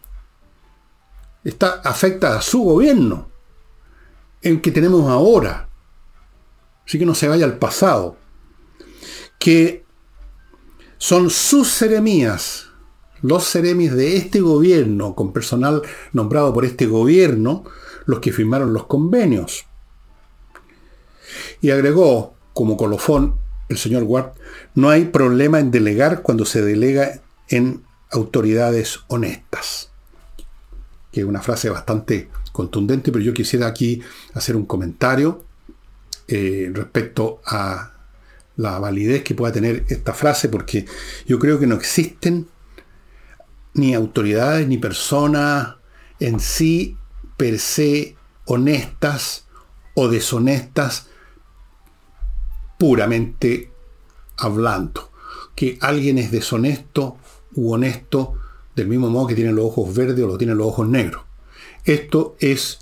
está, afecta a su gobierno, el que tenemos ahora. Así que no se vaya al pasado. Que son sus seremías, los seremis de este gobierno, con personal nombrado por este gobierno, los que firmaron los convenios. Y agregó, como colofón, el señor Ward, no hay problema en delegar cuando se delega en autoridades honestas. Que es una frase bastante contundente, pero yo quisiera aquí hacer un comentario eh, respecto a la validez que pueda tener esta frase, porque yo creo que no existen ni autoridades ni personas en sí per se honestas o deshonestas puramente hablando. Que alguien es deshonesto u honesto del mismo modo que tiene los ojos verdes o lo tiene los ojos negros. Esto es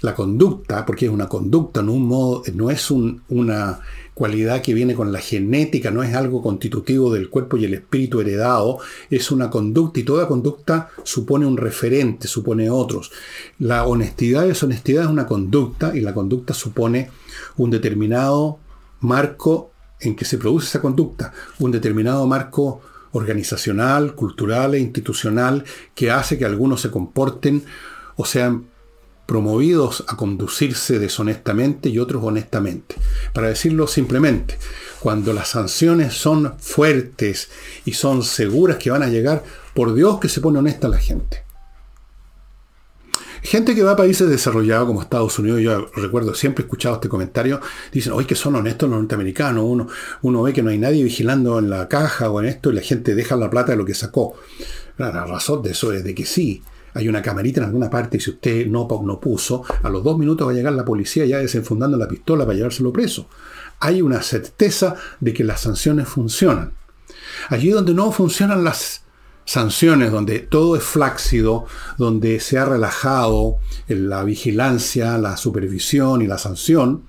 la conducta, porque es una conducta, no, un modo, no es una cualidad que viene con la genética, no es algo constitutivo del cuerpo y el espíritu heredado, es una conducta y toda conducta supone un referente, supone otros. La honestidad y deshonestidad es una conducta y la conducta supone un determinado marco en que se produce esa conducta, un determinado marco organizacional, cultural e institucional que hace que algunos se comporten o sean promovidos a conducirse deshonestamente y otros honestamente. Para decirlo simplemente, cuando las sanciones son fuertes y son seguras que van a llegar, por Dios que se pone honesta la gente. Gente que va a países desarrollados como Estados Unidos, yo recuerdo, siempre escuchado este comentario, dicen, oye, que son honestos los norteamericanos, uno, uno ve que no hay nadie vigilando en la caja o en esto y la gente deja la plata de lo que sacó. La razón de eso es de que sí, hay una camarita en alguna parte y si usted no, no puso, a los dos minutos va a llegar la policía ya desenfundando la pistola para llevárselo preso. Hay una certeza de que las sanciones funcionan. Allí donde no funcionan las sanciones donde todo es flácido, donde se ha relajado la vigilancia, la supervisión y la sanción,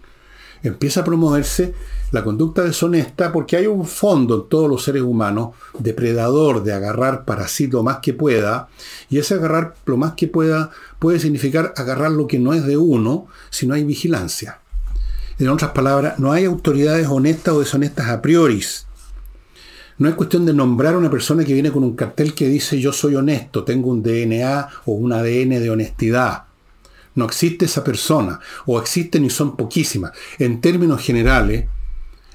empieza a promoverse la conducta deshonesta porque hay un fondo en todos los seres humanos depredador de agarrar para sí lo más que pueda, y ese agarrar lo más que pueda puede significar agarrar lo que no es de uno si no hay vigilancia. En otras palabras, no hay autoridades honestas o deshonestas a priori. No es cuestión de nombrar a una persona que viene con un cartel que dice yo soy honesto, tengo un DNA o un ADN de honestidad. No existe esa persona, o existen y son poquísimas. En términos generales,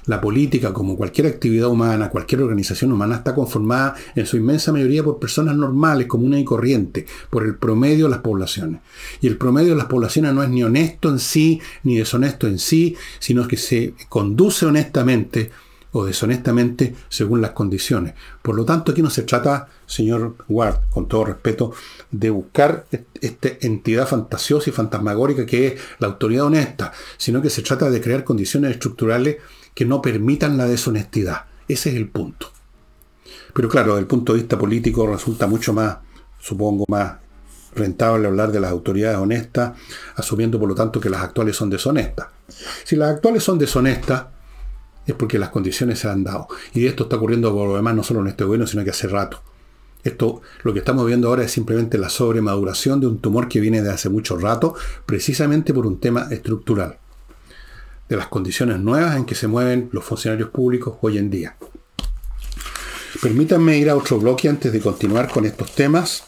la política, como cualquier actividad humana, cualquier organización humana, está conformada en su inmensa mayoría por personas normales, comunes y corrientes, por el promedio de las poblaciones. Y el promedio de las poblaciones no es ni honesto en sí, ni deshonesto en sí, sino que se conduce honestamente o deshonestamente según las condiciones. Por lo tanto, aquí no se trata, señor Ward, con todo respeto, de buscar esta entidad fantasiosa y fantasmagórica que es la autoridad honesta, sino que se trata de crear condiciones estructurales que no permitan la deshonestidad. Ese es el punto. Pero claro, desde el punto de vista político resulta mucho más, supongo, más rentable hablar de las autoridades honestas, asumiendo por lo tanto que las actuales son deshonestas. Si las actuales son deshonestas, es porque las condiciones se han dado. Y esto está ocurriendo por lo demás no solo en este gobierno, sino que hace rato. Esto, lo que estamos viendo ahora es simplemente la sobremaduración de un tumor que viene de hace mucho rato, precisamente por un tema estructural, de las condiciones nuevas en que se mueven los funcionarios públicos hoy en día. Permítanme ir a otro bloque antes de continuar con estos temas.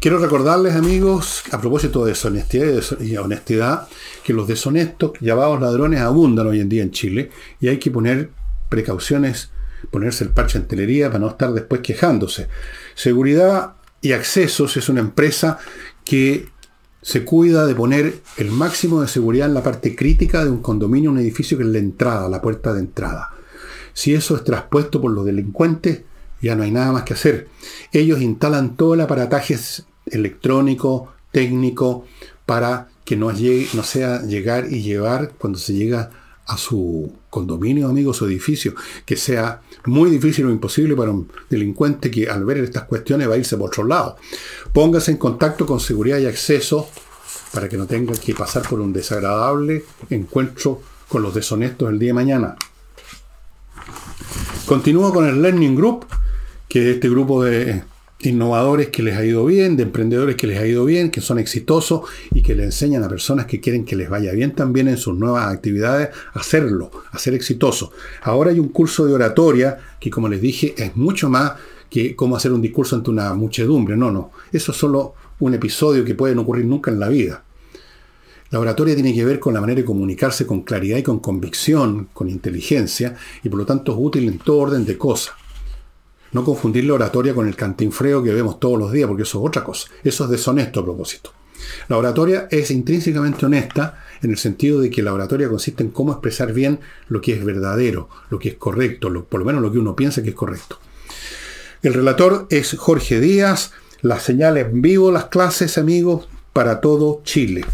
Quiero recordarles, amigos, a propósito de deshonestidad y honestidad, que los deshonestos, llamados ladrones, abundan hoy en día en Chile y hay que poner precauciones, ponerse el parche en telería para no estar después quejándose. Seguridad y Accesos es una empresa que se cuida de poner el máximo de seguridad en la parte crítica de un condominio, un edificio que es la entrada, la puerta de entrada. Si eso es traspuesto por los delincuentes, ya no hay nada más que hacer. Ellos instalan todo el aparataje electrónico, técnico, para que no, llegue, no sea llegar y llevar cuando se llega a su condominio, amigo, su edificio, que sea muy difícil o imposible para un delincuente que al ver estas cuestiones va a irse por otro lado. Póngase en contacto con seguridad y acceso para que no tenga que pasar por un desagradable encuentro con los deshonestos el día de mañana. Continúo con el Learning Group, que es este grupo de innovadores que les ha ido bien, de emprendedores que les ha ido bien, que son exitosos y que le enseñan a personas que quieren que les vaya bien también en sus nuevas actividades a hacerlo, a ser exitosos. Ahora hay un curso de oratoria que, como les dije, es mucho más que cómo hacer un discurso ante una muchedumbre. No, no. Eso es solo un episodio que puede no ocurrir nunca en la vida. La oratoria tiene que ver con la manera de comunicarse con claridad y con convicción, con inteligencia, y por lo tanto es útil en todo orden de cosas. No confundir la oratoria con el cantinfreo que vemos todos los días, porque eso es otra cosa. Eso es deshonesto a propósito. La oratoria es intrínsecamente honesta en el sentido de que la oratoria consiste en cómo expresar bien lo que es verdadero, lo que es correcto, por lo menos lo que uno piensa que es correcto. El relator es Jorge Díaz, las señales en vivo, las clases, amigos, para todo Chile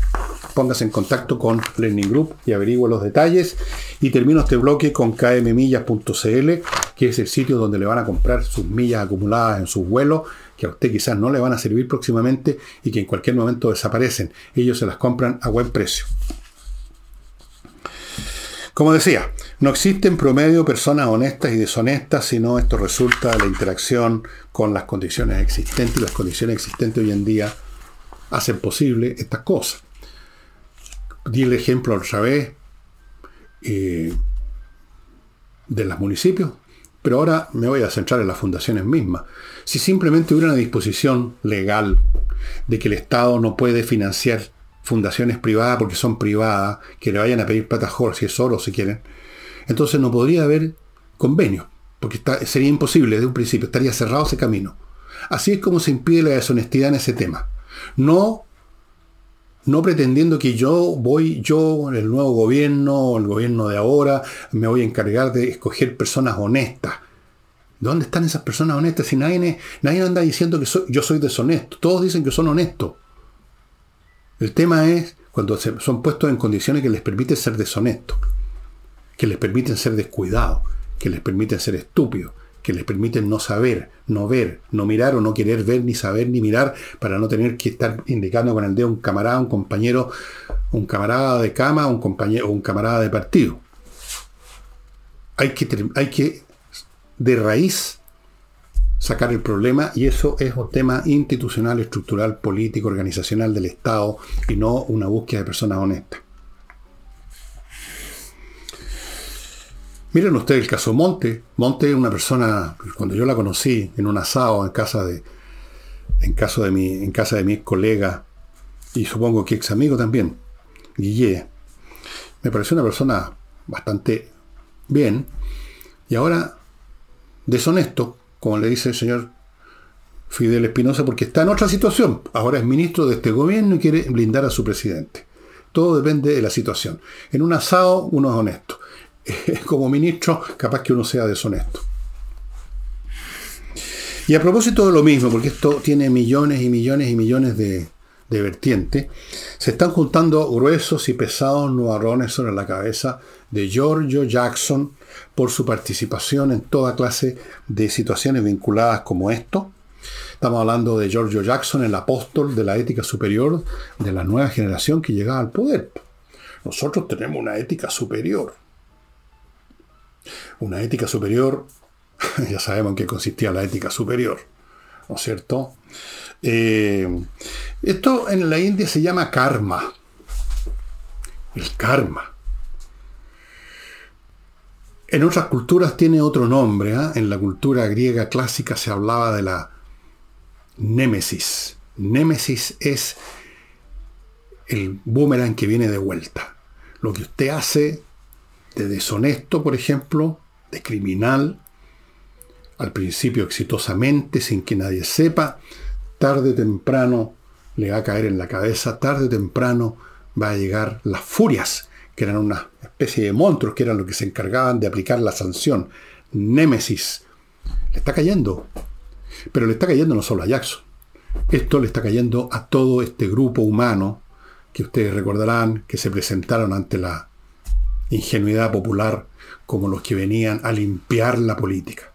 póngase en contacto con Learning Group y averigüe los detalles. Y termino este bloque con kmmillas.cl, que es el sitio donde le van a comprar sus millas acumuladas en sus vuelos, que a usted quizás no le van a servir próximamente y que en cualquier momento desaparecen. Ellos se las compran a buen precio. Como decía, no existen promedio personas honestas y deshonestas, sino esto resulta de la interacción con las condiciones existentes. Y las condiciones existentes hoy en día hacen posible estas cosas di el ejemplo otra vez eh, de los municipios, pero ahora me voy a centrar en las fundaciones mismas. Si simplemente hubiera una disposición legal de que el Estado no puede financiar fundaciones privadas porque son privadas, que le vayan a pedir plata si es solo, si quieren, entonces no podría haber convenio, porque sería imposible de un principio, estaría cerrado ese camino. Así es como se impide la deshonestidad en ese tema. No no pretendiendo que yo voy, yo, el nuevo gobierno, el gobierno de ahora, me voy a encargar de escoger personas honestas. ¿Dónde están esas personas honestas? Si nadie, nadie anda diciendo que yo soy deshonesto, todos dicen que son honestos. El tema es cuando son puestos en condiciones que les permiten ser deshonestos, que les permiten ser descuidados, que les permiten ser estúpidos, que les permiten no saber, no ver, no mirar o no querer ver, ni saber, ni mirar, para no tener que estar indicando con el dedo un camarada, un compañero, un camarada de cama, un compañero, un camarada de partido. Hay que, hay que de raíz sacar el problema y eso es un tema institucional, estructural, político, organizacional del Estado y no una búsqueda de personas honestas. Miren ustedes el caso Monte. Monte es una persona, cuando yo la conocí en un asado en casa de, en de mi, en casa de mi colega y supongo que ex amigo también, Guille. me pareció una persona bastante bien, y ahora deshonesto, como le dice el señor Fidel Espinosa, porque está en otra situación. Ahora es ministro de este gobierno y quiere blindar a su presidente. Todo depende de la situación. En un asado uno es honesto. Como ministro, capaz que uno sea deshonesto. Y a propósito de lo mismo, porque esto tiene millones y millones y millones de, vertientes, se están juntando gruesos y pesados nubarrones sobre la cabeza de Giorgio Jackson por su participación en toda clase de situaciones vinculadas como esto. Estamos hablando de Giorgio Jackson, el apóstol de la ética superior de la nueva generación que llegaba al poder. Nosotros tenemos una ética superior. Una ética superior ya sabemos en qué consistía la ética superior, ¿no es cierto? Eh, esto en la India se llama karma. El karma. En otras culturas tiene otro nombre. ¿ah? En la cultura griega clásica se hablaba de la némesis. Némesis es el boomerang que viene de vuelta. Lo que usted hace de deshonesto, por ejemplo, de criminal, al principio exitosamente, sin que nadie sepa, tarde o temprano le va a caer en la cabeza, tarde o temprano va a llegar las furias, que eran una especie de monstruos, que eran los que se encargaban de aplicar la sanción. Némesis. Le está cayendo. Pero le está cayendo no solo a Jackson. Esto le está cayendo a todo este grupo humano que ustedes recordarán que se presentaron ante la ingenuidad popular como los que venían a limpiar la política.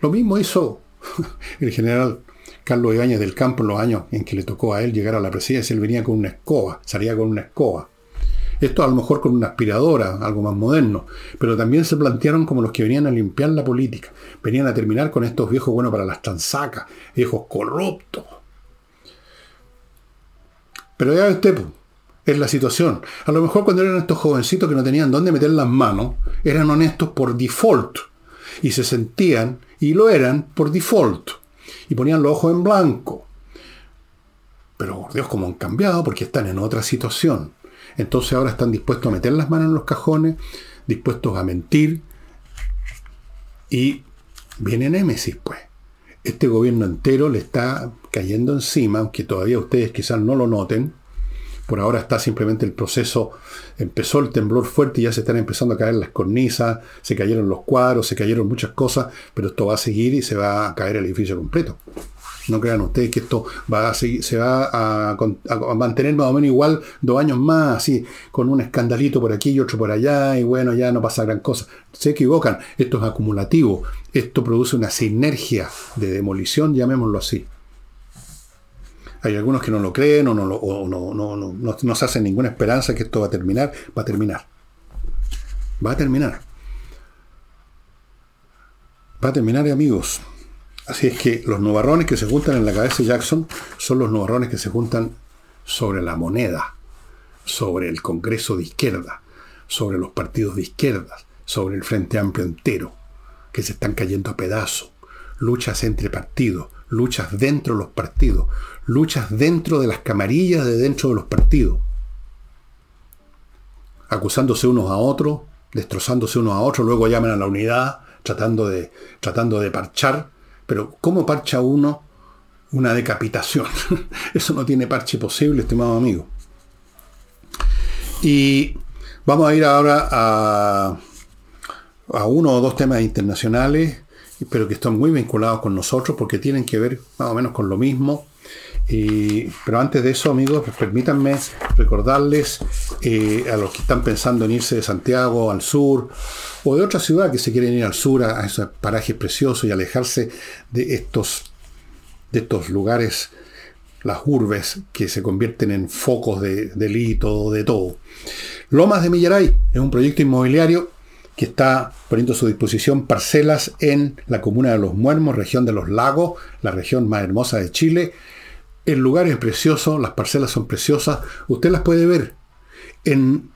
Lo mismo hizo el general Carlos Ibáñez del Campo en los años en que le tocó a él llegar a la presidencia. Él venía con una escoba, salía con una escoba. Esto a lo mejor con una aspiradora, algo más moderno, pero también se plantearon como los que venían a limpiar la política. Venían a terminar con estos viejos buenos para las transacas, viejos corruptos. Pero ya usted, es la situación. A lo mejor cuando eran estos jovencitos que no tenían dónde meter las manos, eran honestos por default y se sentían, y lo eran, por default, y ponían los ojos en blanco. Pero, por Dios, cómo han cambiado, porque están en otra situación. Entonces ahora están dispuestos a meter las manos en los cajones, dispuestos a mentir, y viene Némesis, pues. Este gobierno entero le está cayendo encima, aunque todavía ustedes quizás no lo noten, por ahora está simplemente el proceso, empezó el temblor fuerte y ya se están empezando a caer las cornisas, se cayeron los cuadros, se cayeron muchas cosas, pero esto va a seguir y se va a caer el edificio completo. No crean ustedes que esto va a seguir, se va a, mantener más o menos igual dos años más, así, con un escandalito por aquí y otro por allá, y bueno, ya no pasa gran cosa. Se equivocan, esto es acumulativo, esto produce una sinergia de demolición, llamémoslo así. Hay algunos que no lo creen o no, no, no, no, no se hacen ninguna esperanza que esto va a terminar. Va a terminar. Va a terminar. Va a terminar, amigos. Así es que los nubarrones que se juntan en la cabeza de Jackson son los nubarrones que se juntan sobre la moneda, sobre el Congreso de izquierda, sobre los partidos de izquierda, sobre el Frente Amplio entero, que se están cayendo a pedazos. Luchas entre partidos, luchas dentro de los partidos, luchas dentro de las camarillas de dentro de los partidos, acusándose unos a otros, destrozándose unos a otros, luego llaman a la unidad tratando de, tratando de parchar, pero ¿cómo parcha uno una decapitación? Eso no tiene parche posible, estimado amigo. Y vamos a ir ahora a, a uno o dos temas internacionales, pero que están muy vinculados con nosotros porque tienen que ver más o menos con lo mismo pero antes de eso, amigos, permítanme recordarles eh, a los que están pensando en irse de Santiago al sur o de otra ciudad que se quieren ir al sur a, esos parajes preciosos y alejarse de estos, de estos lugares, las urbes que se convierten en focos de delito, de todo. Lomas de Millaray es un proyecto inmobiliario que está poniendo a su disposición parcelas en la comuna de Los Muermos, región de los lagos, la región más hermosa de Chile el lugar es precioso, las parcelas son preciosas. Usted las puede ver. En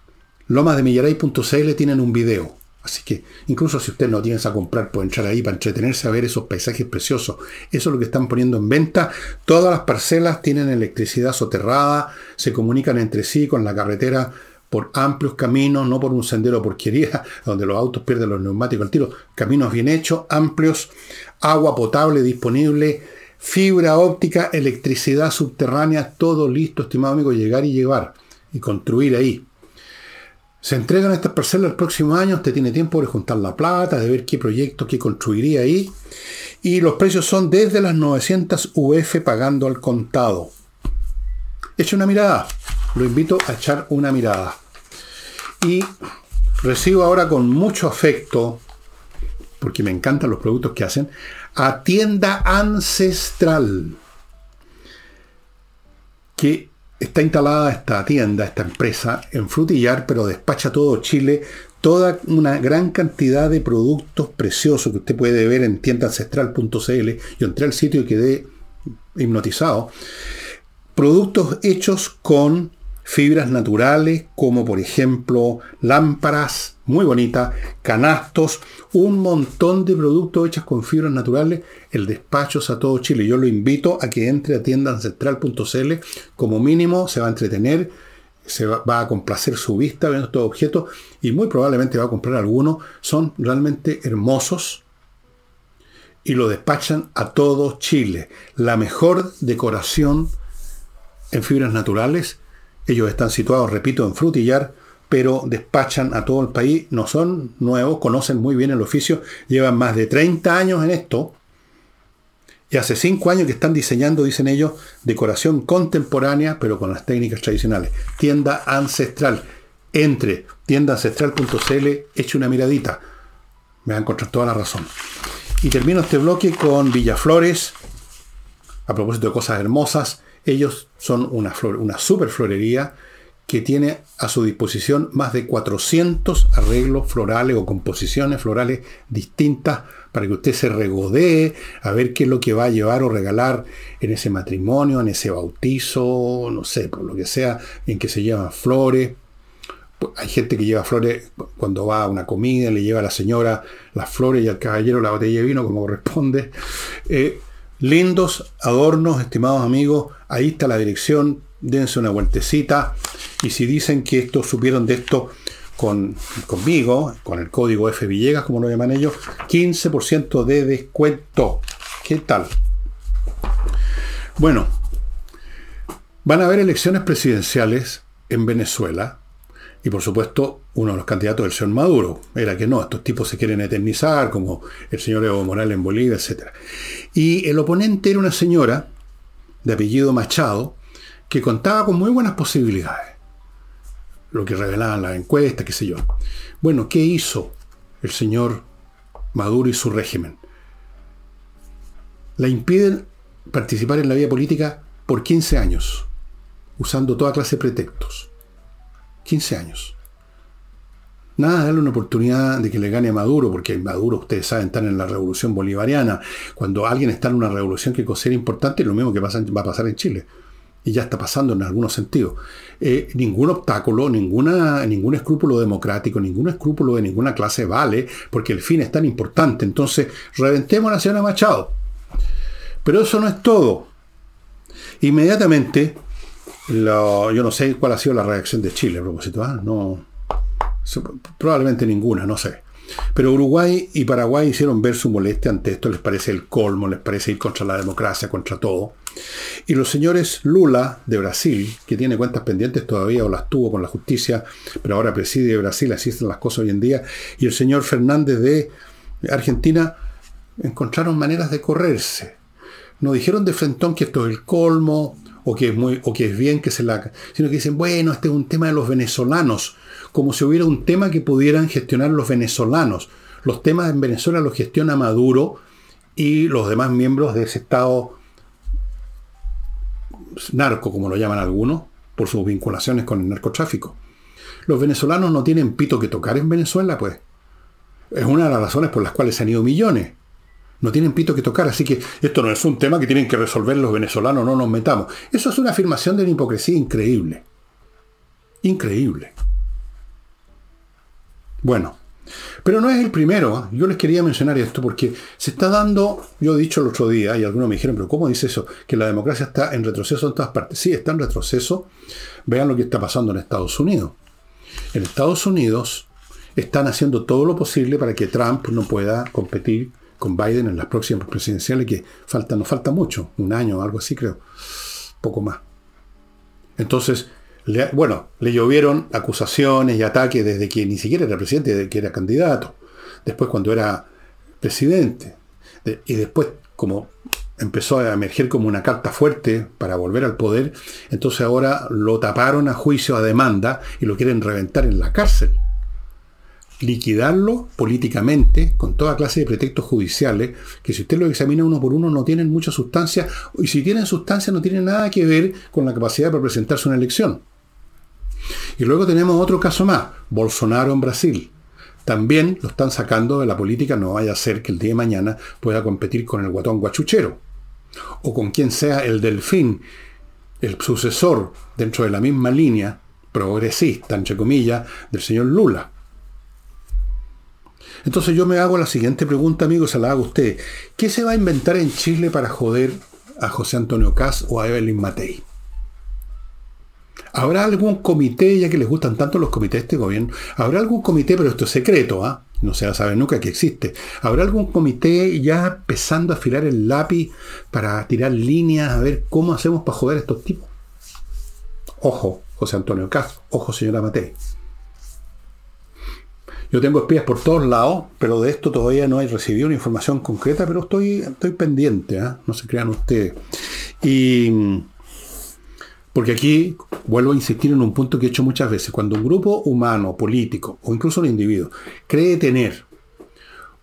lomasdemillaray.cl tienen un video. Así que incluso si usted no tiene a comprar, puede entrar ahí para entretenerse a ver esos paisajes preciosos. Eso es lo que están poniendo en venta. Todas las parcelas tienen electricidad soterrada, se comunican entre sí con la carretera por amplios caminos, no por un sendero porquería, donde los autos pierden los neumáticos al tiro, caminos bien hechos, amplios, agua potable disponible, fibra óptica, electricidad subterránea, todo listo, estimado amigo, llegar y llevar y construir ahí. Se entregan estas parcelas el próximo año, usted tiene tiempo de juntar la plata, de ver qué proyecto, qué construiría ahí. Y los precios son desde las 900 UF pagando al contado. Eche una mirada. Lo invito a echar una mirada. Y recibo ahora con mucho afecto, porque me encantan los productos que hacen, a Tienda Ancestral, que está instalada esta tienda, esta empresa, en Frutillar, pero despacha todo Chile, toda una gran cantidad de productos preciosos que usted puede ver en tiendaancestral.cl. Yo entré al sitio y quedé hipnotizado. Productos hechos con fibras naturales, como por ejemplo lámparas, muy bonitas, canastos, un montón de productos hechos con fibras naturales, el despacho a todo Chile. Yo lo invito a que entre a tiendaancestral.cl, como mínimo se va a entretener, se va, a complacer su vista viendo estos objetos y muy probablemente va a comprar algunos. Son realmente hermosos y lo despachan a todo Chile. La mejor decoración en fibras naturales ellos están situados, repito, en Frutillar, pero despachan a todo el país. No son nuevos, conocen muy bien el oficio, llevan más de 30 años en esto. Y hace 5 años que están diseñando, dicen ellos, decoración contemporánea, pero con las técnicas tradicionales. Tienda ancestral. Entre tiendaancestral.cl, eche una miradita. Me va a toda la razón. Y termino este bloque con Villaflores, a propósito de cosas hermosas. Ellos son una, flor, super florería que tiene a su disposición más de 400 arreglos florales o composiciones florales distintas para que usted se regodee a ver qué es lo que va a llevar o regalar en ese matrimonio, en ese bautizo, no sé, por lo que sea, en que se llevan flores. Hay gente que lleva flores cuando va a una comida, le lleva a la señora las flores y al caballero la botella de vino, como corresponde. Eh, Lindos adornos, estimados amigos, ahí está la dirección, dense una vueltecita y si dicen que esto supieron de esto con, conmigo, con el código F Villegas, como lo llaman ellos, 15% de descuento. ¿Qué tal? Bueno, van a haber elecciones presidenciales en Venezuela y por supuesto, uno de los candidatos del señor Maduro era que no, estos tipos se quieren eternizar, como el señor Evo Morales en Bolivia, etc. Y el oponente era una señora de apellido Machado, que contaba con muy buenas posibilidades. Lo que revelaban las encuestas, qué sé yo. Bueno, ¿qué hizo el señor Maduro y su régimen? La impiden participar en la vida política por 15 años, usando toda clase de pretextos. 15 años. Nada de darle una oportunidad de que le gane a Maduro, porque Maduro, ustedes saben, está en la revolución bolivariana. Cuando alguien está en una revolución que considera importante, lo mismo que pasa, va a pasar en Chile. Y ya está pasando en algunos sentidos. Eh, ningún obstáculo, ninguna, ningún escrúpulo democrático, ningún escrúpulo de ninguna clase vale, porque el fin es tan importante. Entonces, reventemos a la señora Machado. Pero eso no es todo. Inmediatamente, yo no sé cuál ha sido la reacción de Chile a propósito. ¿ah? No, probablemente ninguna, no sé. Pero Uruguay y Paraguay hicieron ver su molestia ante esto, les parece el colmo, les parece ir contra la democracia, contra todo. Y los señores Lula de Brasil, que tiene cuentas pendientes todavía o las tuvo con la justicia, pero ahora preside Brasil, así están las cosas hoy en día, y el señor Fernández de Argentina, encontraron maneras de correrse. No dijeron de frentón que esto es el colmo, o que es, muy, o que es bien que se la... sino que dicen, bueno, este es un tema de los venezolanos, como si hubiera un tema que pudieran gestionar los venezolanos. Los temas en Venezuela los gestiona Maduro y los demás miembros de ese Estado narco, como lo llaman algunos, por sus vinculaciones con el narcotráfico. Los venezolanos no tienen pito que tocar en Venezuela, pues. Es una de las razones por las cuales se han ido millones. No tienen pito que tocar, así que esto no es un tema que tienen que resolver los venezolanos, no nos metamos. Eso es una afirmación de la hipocresía increíble. Increíble. Bueno, pero no es el primero. ¿eh? Yo les quería mencionar esto porque se está dando, yo he dicho el otro día, y algunos me dijeron, pero ¿cómo dice eso? Que la democracia está en retroceso en todas partes. Sí, está en retroceso. Vean lo que está pasando en Estados Unidos. En Estados Unidos están haciendo todo lo posible para que Trump no pueda competir con Biden en las próximas presidenciales, que falta, no falta mucho, un año o algo así creo, poco más. Entonces, bueno, le llovieron acusaciones y ataques desde que ni siquiera era presidente, desde que era candidato. Después cuando era presidente. y después, como empezó a emerger como una carta fuerte para volver al poder, entonces ahora lo taparon a juicio, a demanda, y lo quieren reventar en la cárcel. Liquidarlo políticamente, con toda clase de pretextos judiciales, que si usted lo examina uno por uno no tienen mucha sustancia, y si tienen sustancia no tienen nada que ver con la capacidad para presentarse una elección. Y luego tenemos otro caso más, Bolsonaro en Brasil. También lo están sacando de la política, no vaya a ser que el día de mañana pueda competir con el guatón guachuchero, o con quien sea el delfín, el sucesor dentro de la misma línea progresista, entre comillas, del señor Lula. Entonces yo me hago la siguiente pregunta, amigo, se la hago a usted. ¿Qué se va a inventar en Chile para joder a José Antonio Cas o a Evelyn Matei? ¿Habrá algún comité, ya que les gustan tanto los comités de este gobierno? ¿Habrá algún comité, pero esto es secreto, ¿ah? No se sabe nunca que existe. ¿Habrá algún comité ya empezando a afilar el lápiz para tirar líneas a ver cómo hacemos para joder a estos tipos? Ojo, José Antonio Cas, ojo, señora Matei. Yo tengo espías por todos lados, pero de esto todavía no he recibido una información concreta, pero estoy, estoy pendiente, ¿ah? no se crean ustedes. Y porque aquí vuelvo a insistir en un punto que he hecho muchas veces. Cuando un grupo humano, político o incluso un individuo cree tener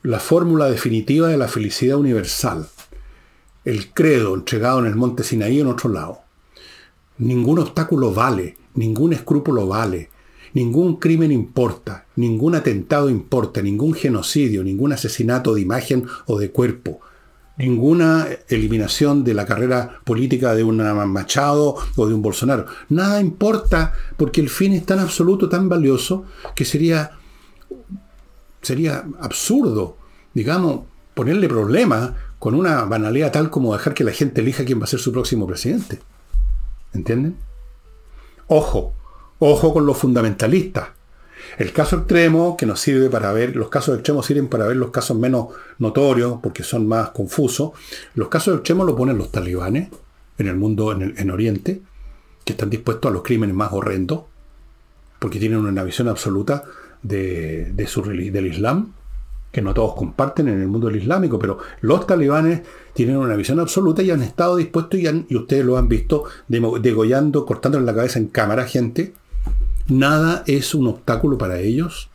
la fórmula definitiva de la felicidad universal, el credo entregado en el monte Sinaí en otro lado, ningún obstáculo vale, ningún escrúpulo vale, ningún crimen importa, ningún atentado importa, ningún genocidio, ningún asesinato de imagen o de cuerpo, ninguna eliminación de la carrera política de un Machado o de un Bolsonaro. Nada importa porque el fin es tan absoluto, tan valioso, que sería, sería absurdo, digamos, ponerle problema con una banalidad tal como dejar que la gente elija quién va a ser su próximo presidente. ¿Entienden? Ojo, ojo con los fundamentalistas. El caso extremo, que nos sirve para ver, los casos extremos sirven para ver los casos menos notorios, porque son más confusos. Los casos extremos lo ponen los talibanes en el mundo, en, en Oriente, que están dispuestos a los crímenes más horrendos, porque tienen una visión absoluta del Islam, que no todos comparten en el mundo del islámico, pero los talibanes tienen una visión absoluta y han estado dispuestos, y, y ustedes lo han visto, degollando, cortando en la cabeza en cámara gente, Nada es un obstáculo para ellos.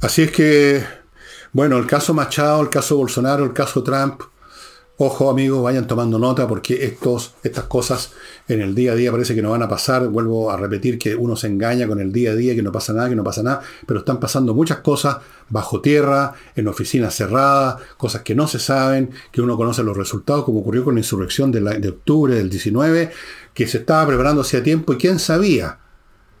Así es que, bueno, el caso Machado, el caso Bolsonaro, el caso Trump, ojo amigos, vayan tomando nota porque estos, estas cosas en el día a día parece que no van a pasar. Vuelvo a repetir que uno se engaña con el día a día, que no pasa nada, que no pasa nada, pero están pasando muchas cosas bajo tierra, en oficinas cerradas, cosas que no se saben, que uno conoce los resultados, como ocurrió con la insurrección de, de octubre del 19, que se estaba preparando hacía tiempo y quién sabía.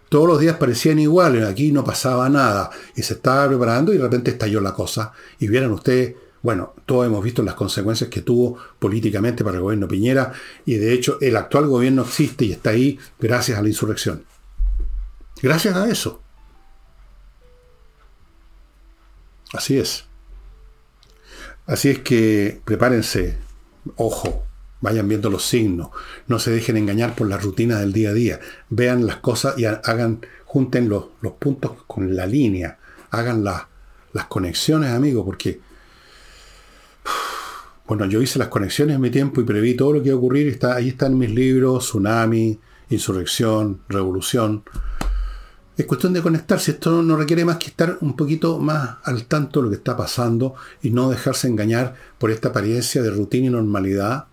Todos los días parecían iguales, aquí no pasaba nada y se estaba preparando y de repente estalló la cosa. Y vieran ustedes, bueno, todos hemos visto las consecuencias que tuvo políticamente para el gobierno Piñera y de hecho el actual gobierno existe y está ahí gracias a la insurrección. Gracias a eso. Así es. Así es que prepárense, ojo, Vayan viendo los signos. No se dejen engañar por la rutina del día a día. Vean las cosas y hagan, junten los, puntos con la línea. Hagan las conexiones, amigos, porque. Bueno, yo hice las conexiones en mi tiempo y preví todo lo que iba a ocurrir. Está, ahí están mis libros: Tsunami, Insurrección, Revolución. Es cuestión de conectarse. Esto no requiere más que estar un poquito más al tanto de lo que está pasando y no dejarse engañar por esta apariencia de rutina y normalidad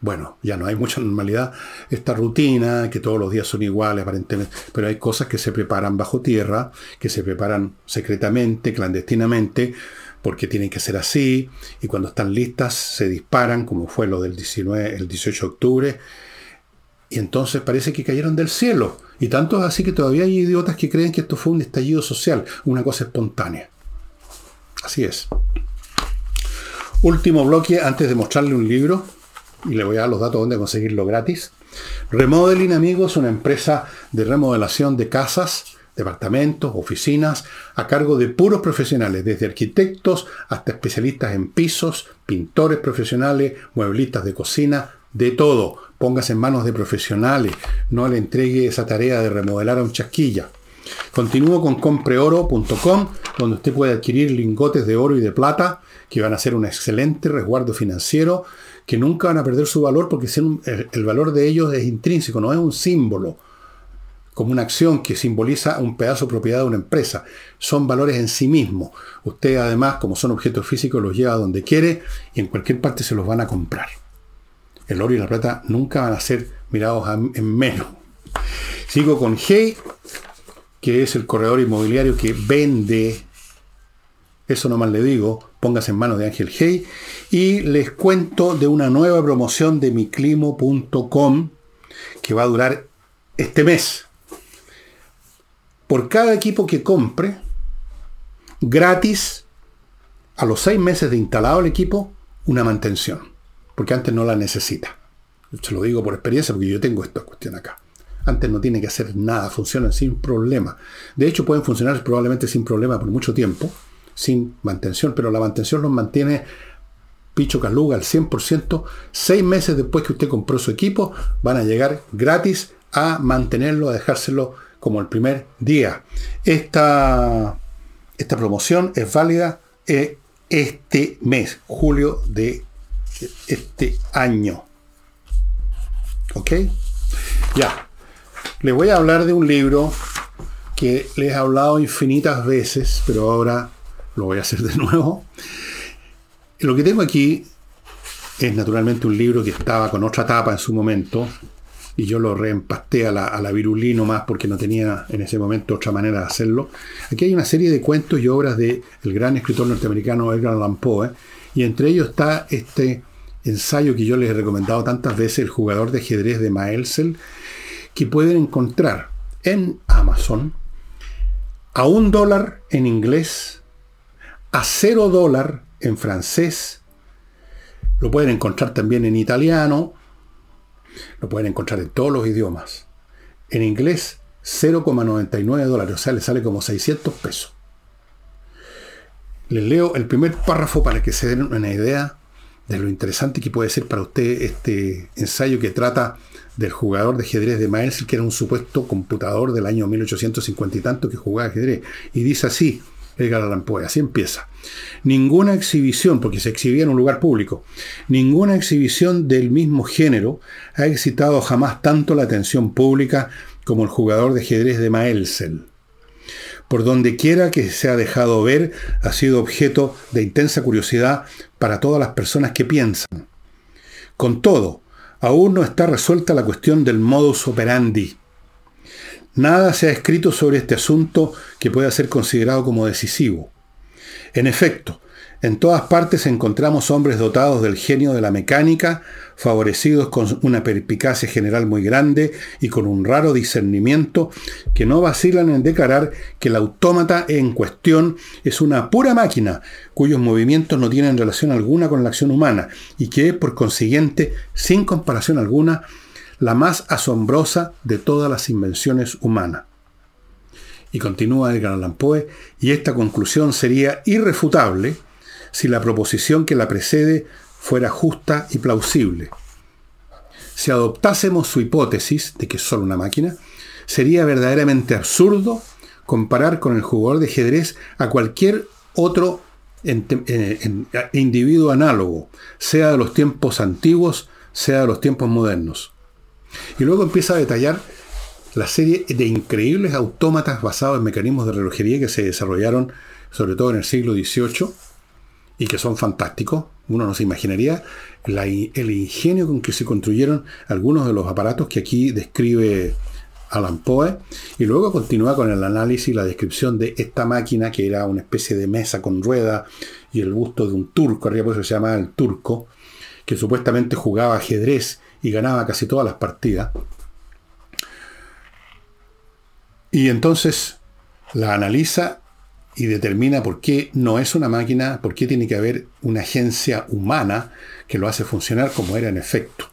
bueno, ya no hay mucha normalidad, esta rutina, que todos los días son iguales aparentemente, pero hay cosas que se preparan bajo tierra, que se preparan secretamente, clandestinamente, porque tienen que ser así, y cuando están listas se disparan, como fue lo del 19, el 18 de octubre, y entonces parece que cayeron del cielo. Y tanto es así que todavía hay idiotas que creen que esto fue un estallido social, una cosa espontánea. Así es. Último bloque antes de mostrarle un libro y le voy a dar los datos donde conseguirlo gratis. Remodeling, amigos, una empresa de remodelación de casas, departamentos, oficinas, a cargo de puros profesionales, desde arquitectos hasta especialistas en pisos, pintores profesionales, mueblistas de cocina, de todo. Póngase en manos de profesionales, no le entregue esa tarea de remodelar a un chasquilla. Continúo con compreoro.com, donde usted puede adquirir lingotes de oro y de plata, que van a ser un excelente resguardo financiero, que nunca van a perder su valor porque el valor de ellos es intrínseco, no es un símbolo, como una acción que simboliza un pedazo de propiedad de una empresa. Son valores en sí mismos. Usted además, como son objetos físicos, los lleva donde quiere y en cualquier parte se los van a comprar. El oro y la plata nunca van a ser mirados en menos. Sigo con Hey, que es el corredor inmobiliario que vende, eso nomás le digo, póngase en manos de Ángel Hey, y les cuento de una nueva promoción de miclimo.com que va a durar este mes. Por cada equipo que compre, gratis, a los seis meses de instalado el equipo, una mantención, porque antes no la necesita. Se lo digo por experiencia porque yo tengo esta cuestión acá. Antes no tiene que hacer nada, funcionan sin problema. De hecho, pueden funcionar probablemente sin problema por mucho tiempo, sin mantención, pero la mantención los mantiene Picho Caluga al 100%. Seis meses después que usted compró su equipo, van a llegar gratis a mantenerlo, a dejárselo como el primer día. Esta, esta promoción es válida eh, este mes, julio de este año. ¿Ok? Ya. Les voy a hablar de un libro que les he hablado infinitas veces, pero ahora lo voy a hacer de nuevo. Lo que tengo aquí es naturalmente un libro que estaba con otra tapa en su momento, y yo lo reempasté a la, a la nomás porque no tenía en ese momento otra manera de hacerlo. Aquí hay una serie de cuentos y obras del el gran escritor norteamericano Edgar Allan Poe, y entre ellos está este ensayo que yo les he recomendado tantas veces, El jugador de ajedrez de Maelzel, que pueden encontrar en Amazon a un dólar en inglés, a cero dólar en francés, lo pueden encontrar también en italiano, lo pueden encontrar en todos los idiomas. En inglés, 0,99 dólares, o sea, le sale como 600 pesos. Les leo el primer párrafo para que se den una idea de lo interesante que puede ser para usted este ensayo que trata del jugador de ajedrez de Maelzel, que era un supuesto computador del año 1850 y tanto que jugaba ajedrez. Y dice así, Edgar Allan Poe, así empieza. Ninguna exhibición, porque se exhibía en un lugar público, ninguna exhibición del mismo género ha excitado jamás tanto la atención pública como el jugador de ajedrez de Maelzel. Por donde quiera que se ha dejado ver, ha sido objeto de intensa curiosidad para todas las personas que piensan. Con todo, aún no está resuelta la cuestión del modus operandi. Nada se ha escrito sobre este asunto que pueda ser considerado como decisivo. En efecto, en todas partes encontramos hombres dotados del genio de la mecánica, favorecidos con una perspicacia general muy grande y con un raro discernimiento, que no vacilan en declarar que el autómata en cuestión es una pura máquina, cuyos movimientos no tienen relación alguna con la acción humana, y que por consiguiente, sin comparación alguna, la más asombrosa de todas las invenciones humanas. Y continúa Edgar Allan Poe, y esta conclusión sería irrefutable si la proposición que la precede fuera justa y plausible. Si adoptásemos su hipótesis de que es solo una máquina, sería verdaderamente absurdo comparar con el jugador de ajedrez a cualquier otro individuo análogo, sea de los tiempos antiguos, sea de los tiempos modernos. Y luego empieza a detallar la serie de increíbles autómatas basados en mecanismos de relojería que se desarrollaron sobre todo en el siglo XVIII y que son fantásticos. Uno no se imaginaría el ingenio con que se construyeron algunos de los aparatos que aquí describe Alan Poe. Y luego continúa con el análisis y la descripción de esta máquina que era una especie de mesa con rueda y el busto de un turco, arriba por eso se llama el turco, que supuestamente jugaba ajedrez y ganaba casi todas las partidas. Y entonces la analiza y determina por qué no es una máquina, por qué tiene que haber una agencia humana que lo hace funcionar como era en efecto.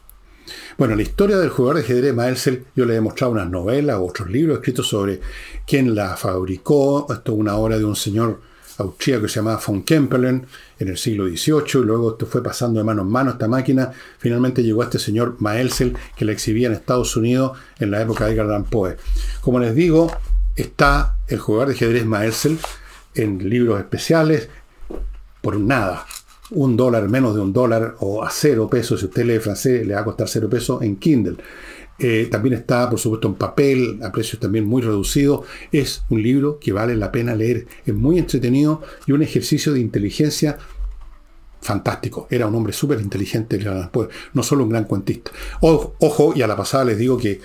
Bueno, la historia del jugador de ajedrez Maelzel, yo le he mostrado unas novelas otros libros escritos sobre quién la fabricó. Esto es una obra de un señor austríaco que se llamaba von Kempelen en el siglo XVIII, y luego esto fue pasando de mano en mano esta máquina. Finalmente llegó a este señor Maelzel, que la exhibía en Estados Unidos en la época de Edgar Allan Poe. Como les digo, está el jugador de ajedrez Maelzel en libros especiales por nada. Un dólar, menos de un dólar, o a cero pesos. Si usted lee francés, le va a costar cero pesos en Kindle. Eh, también está, por supuesto, en papel, a precios también muy reducidos. Es un libro que vale la pena leer. Es muy entretenido y un ejercicio de inteligencia fantástico. Era un hombre súper inteligente, no solo un gran cuentista. ojo, y a la pasada les digo que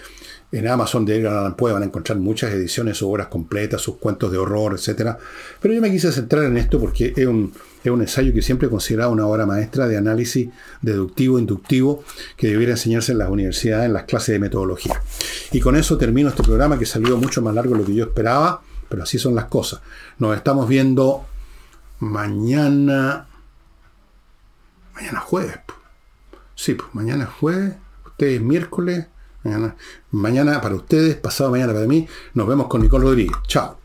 en Amazon de Edgar Allan Poe van a encontrar muchas ediciones, sus obras completas, sus cuentos de horror, etc. Pero yo me quise centrar en esto porque es un, es un ensayo que siempre he considerado una obra maestra de análisis deductivo, inductivo, que debiera enseñarse en las universidades, en las clases de metodología. Y con eso termino este programa que salió mucho más largo de lo que yo esperaba, pero así son las cosas. Nos estamos viendo mañana. Mañana jueves. Sí, pues mañana jueves, ustedes miércoles Mañana, mañana para ustedes, pasado mañana para mí. Nos vemos con Nicole Rodríguez. Chao.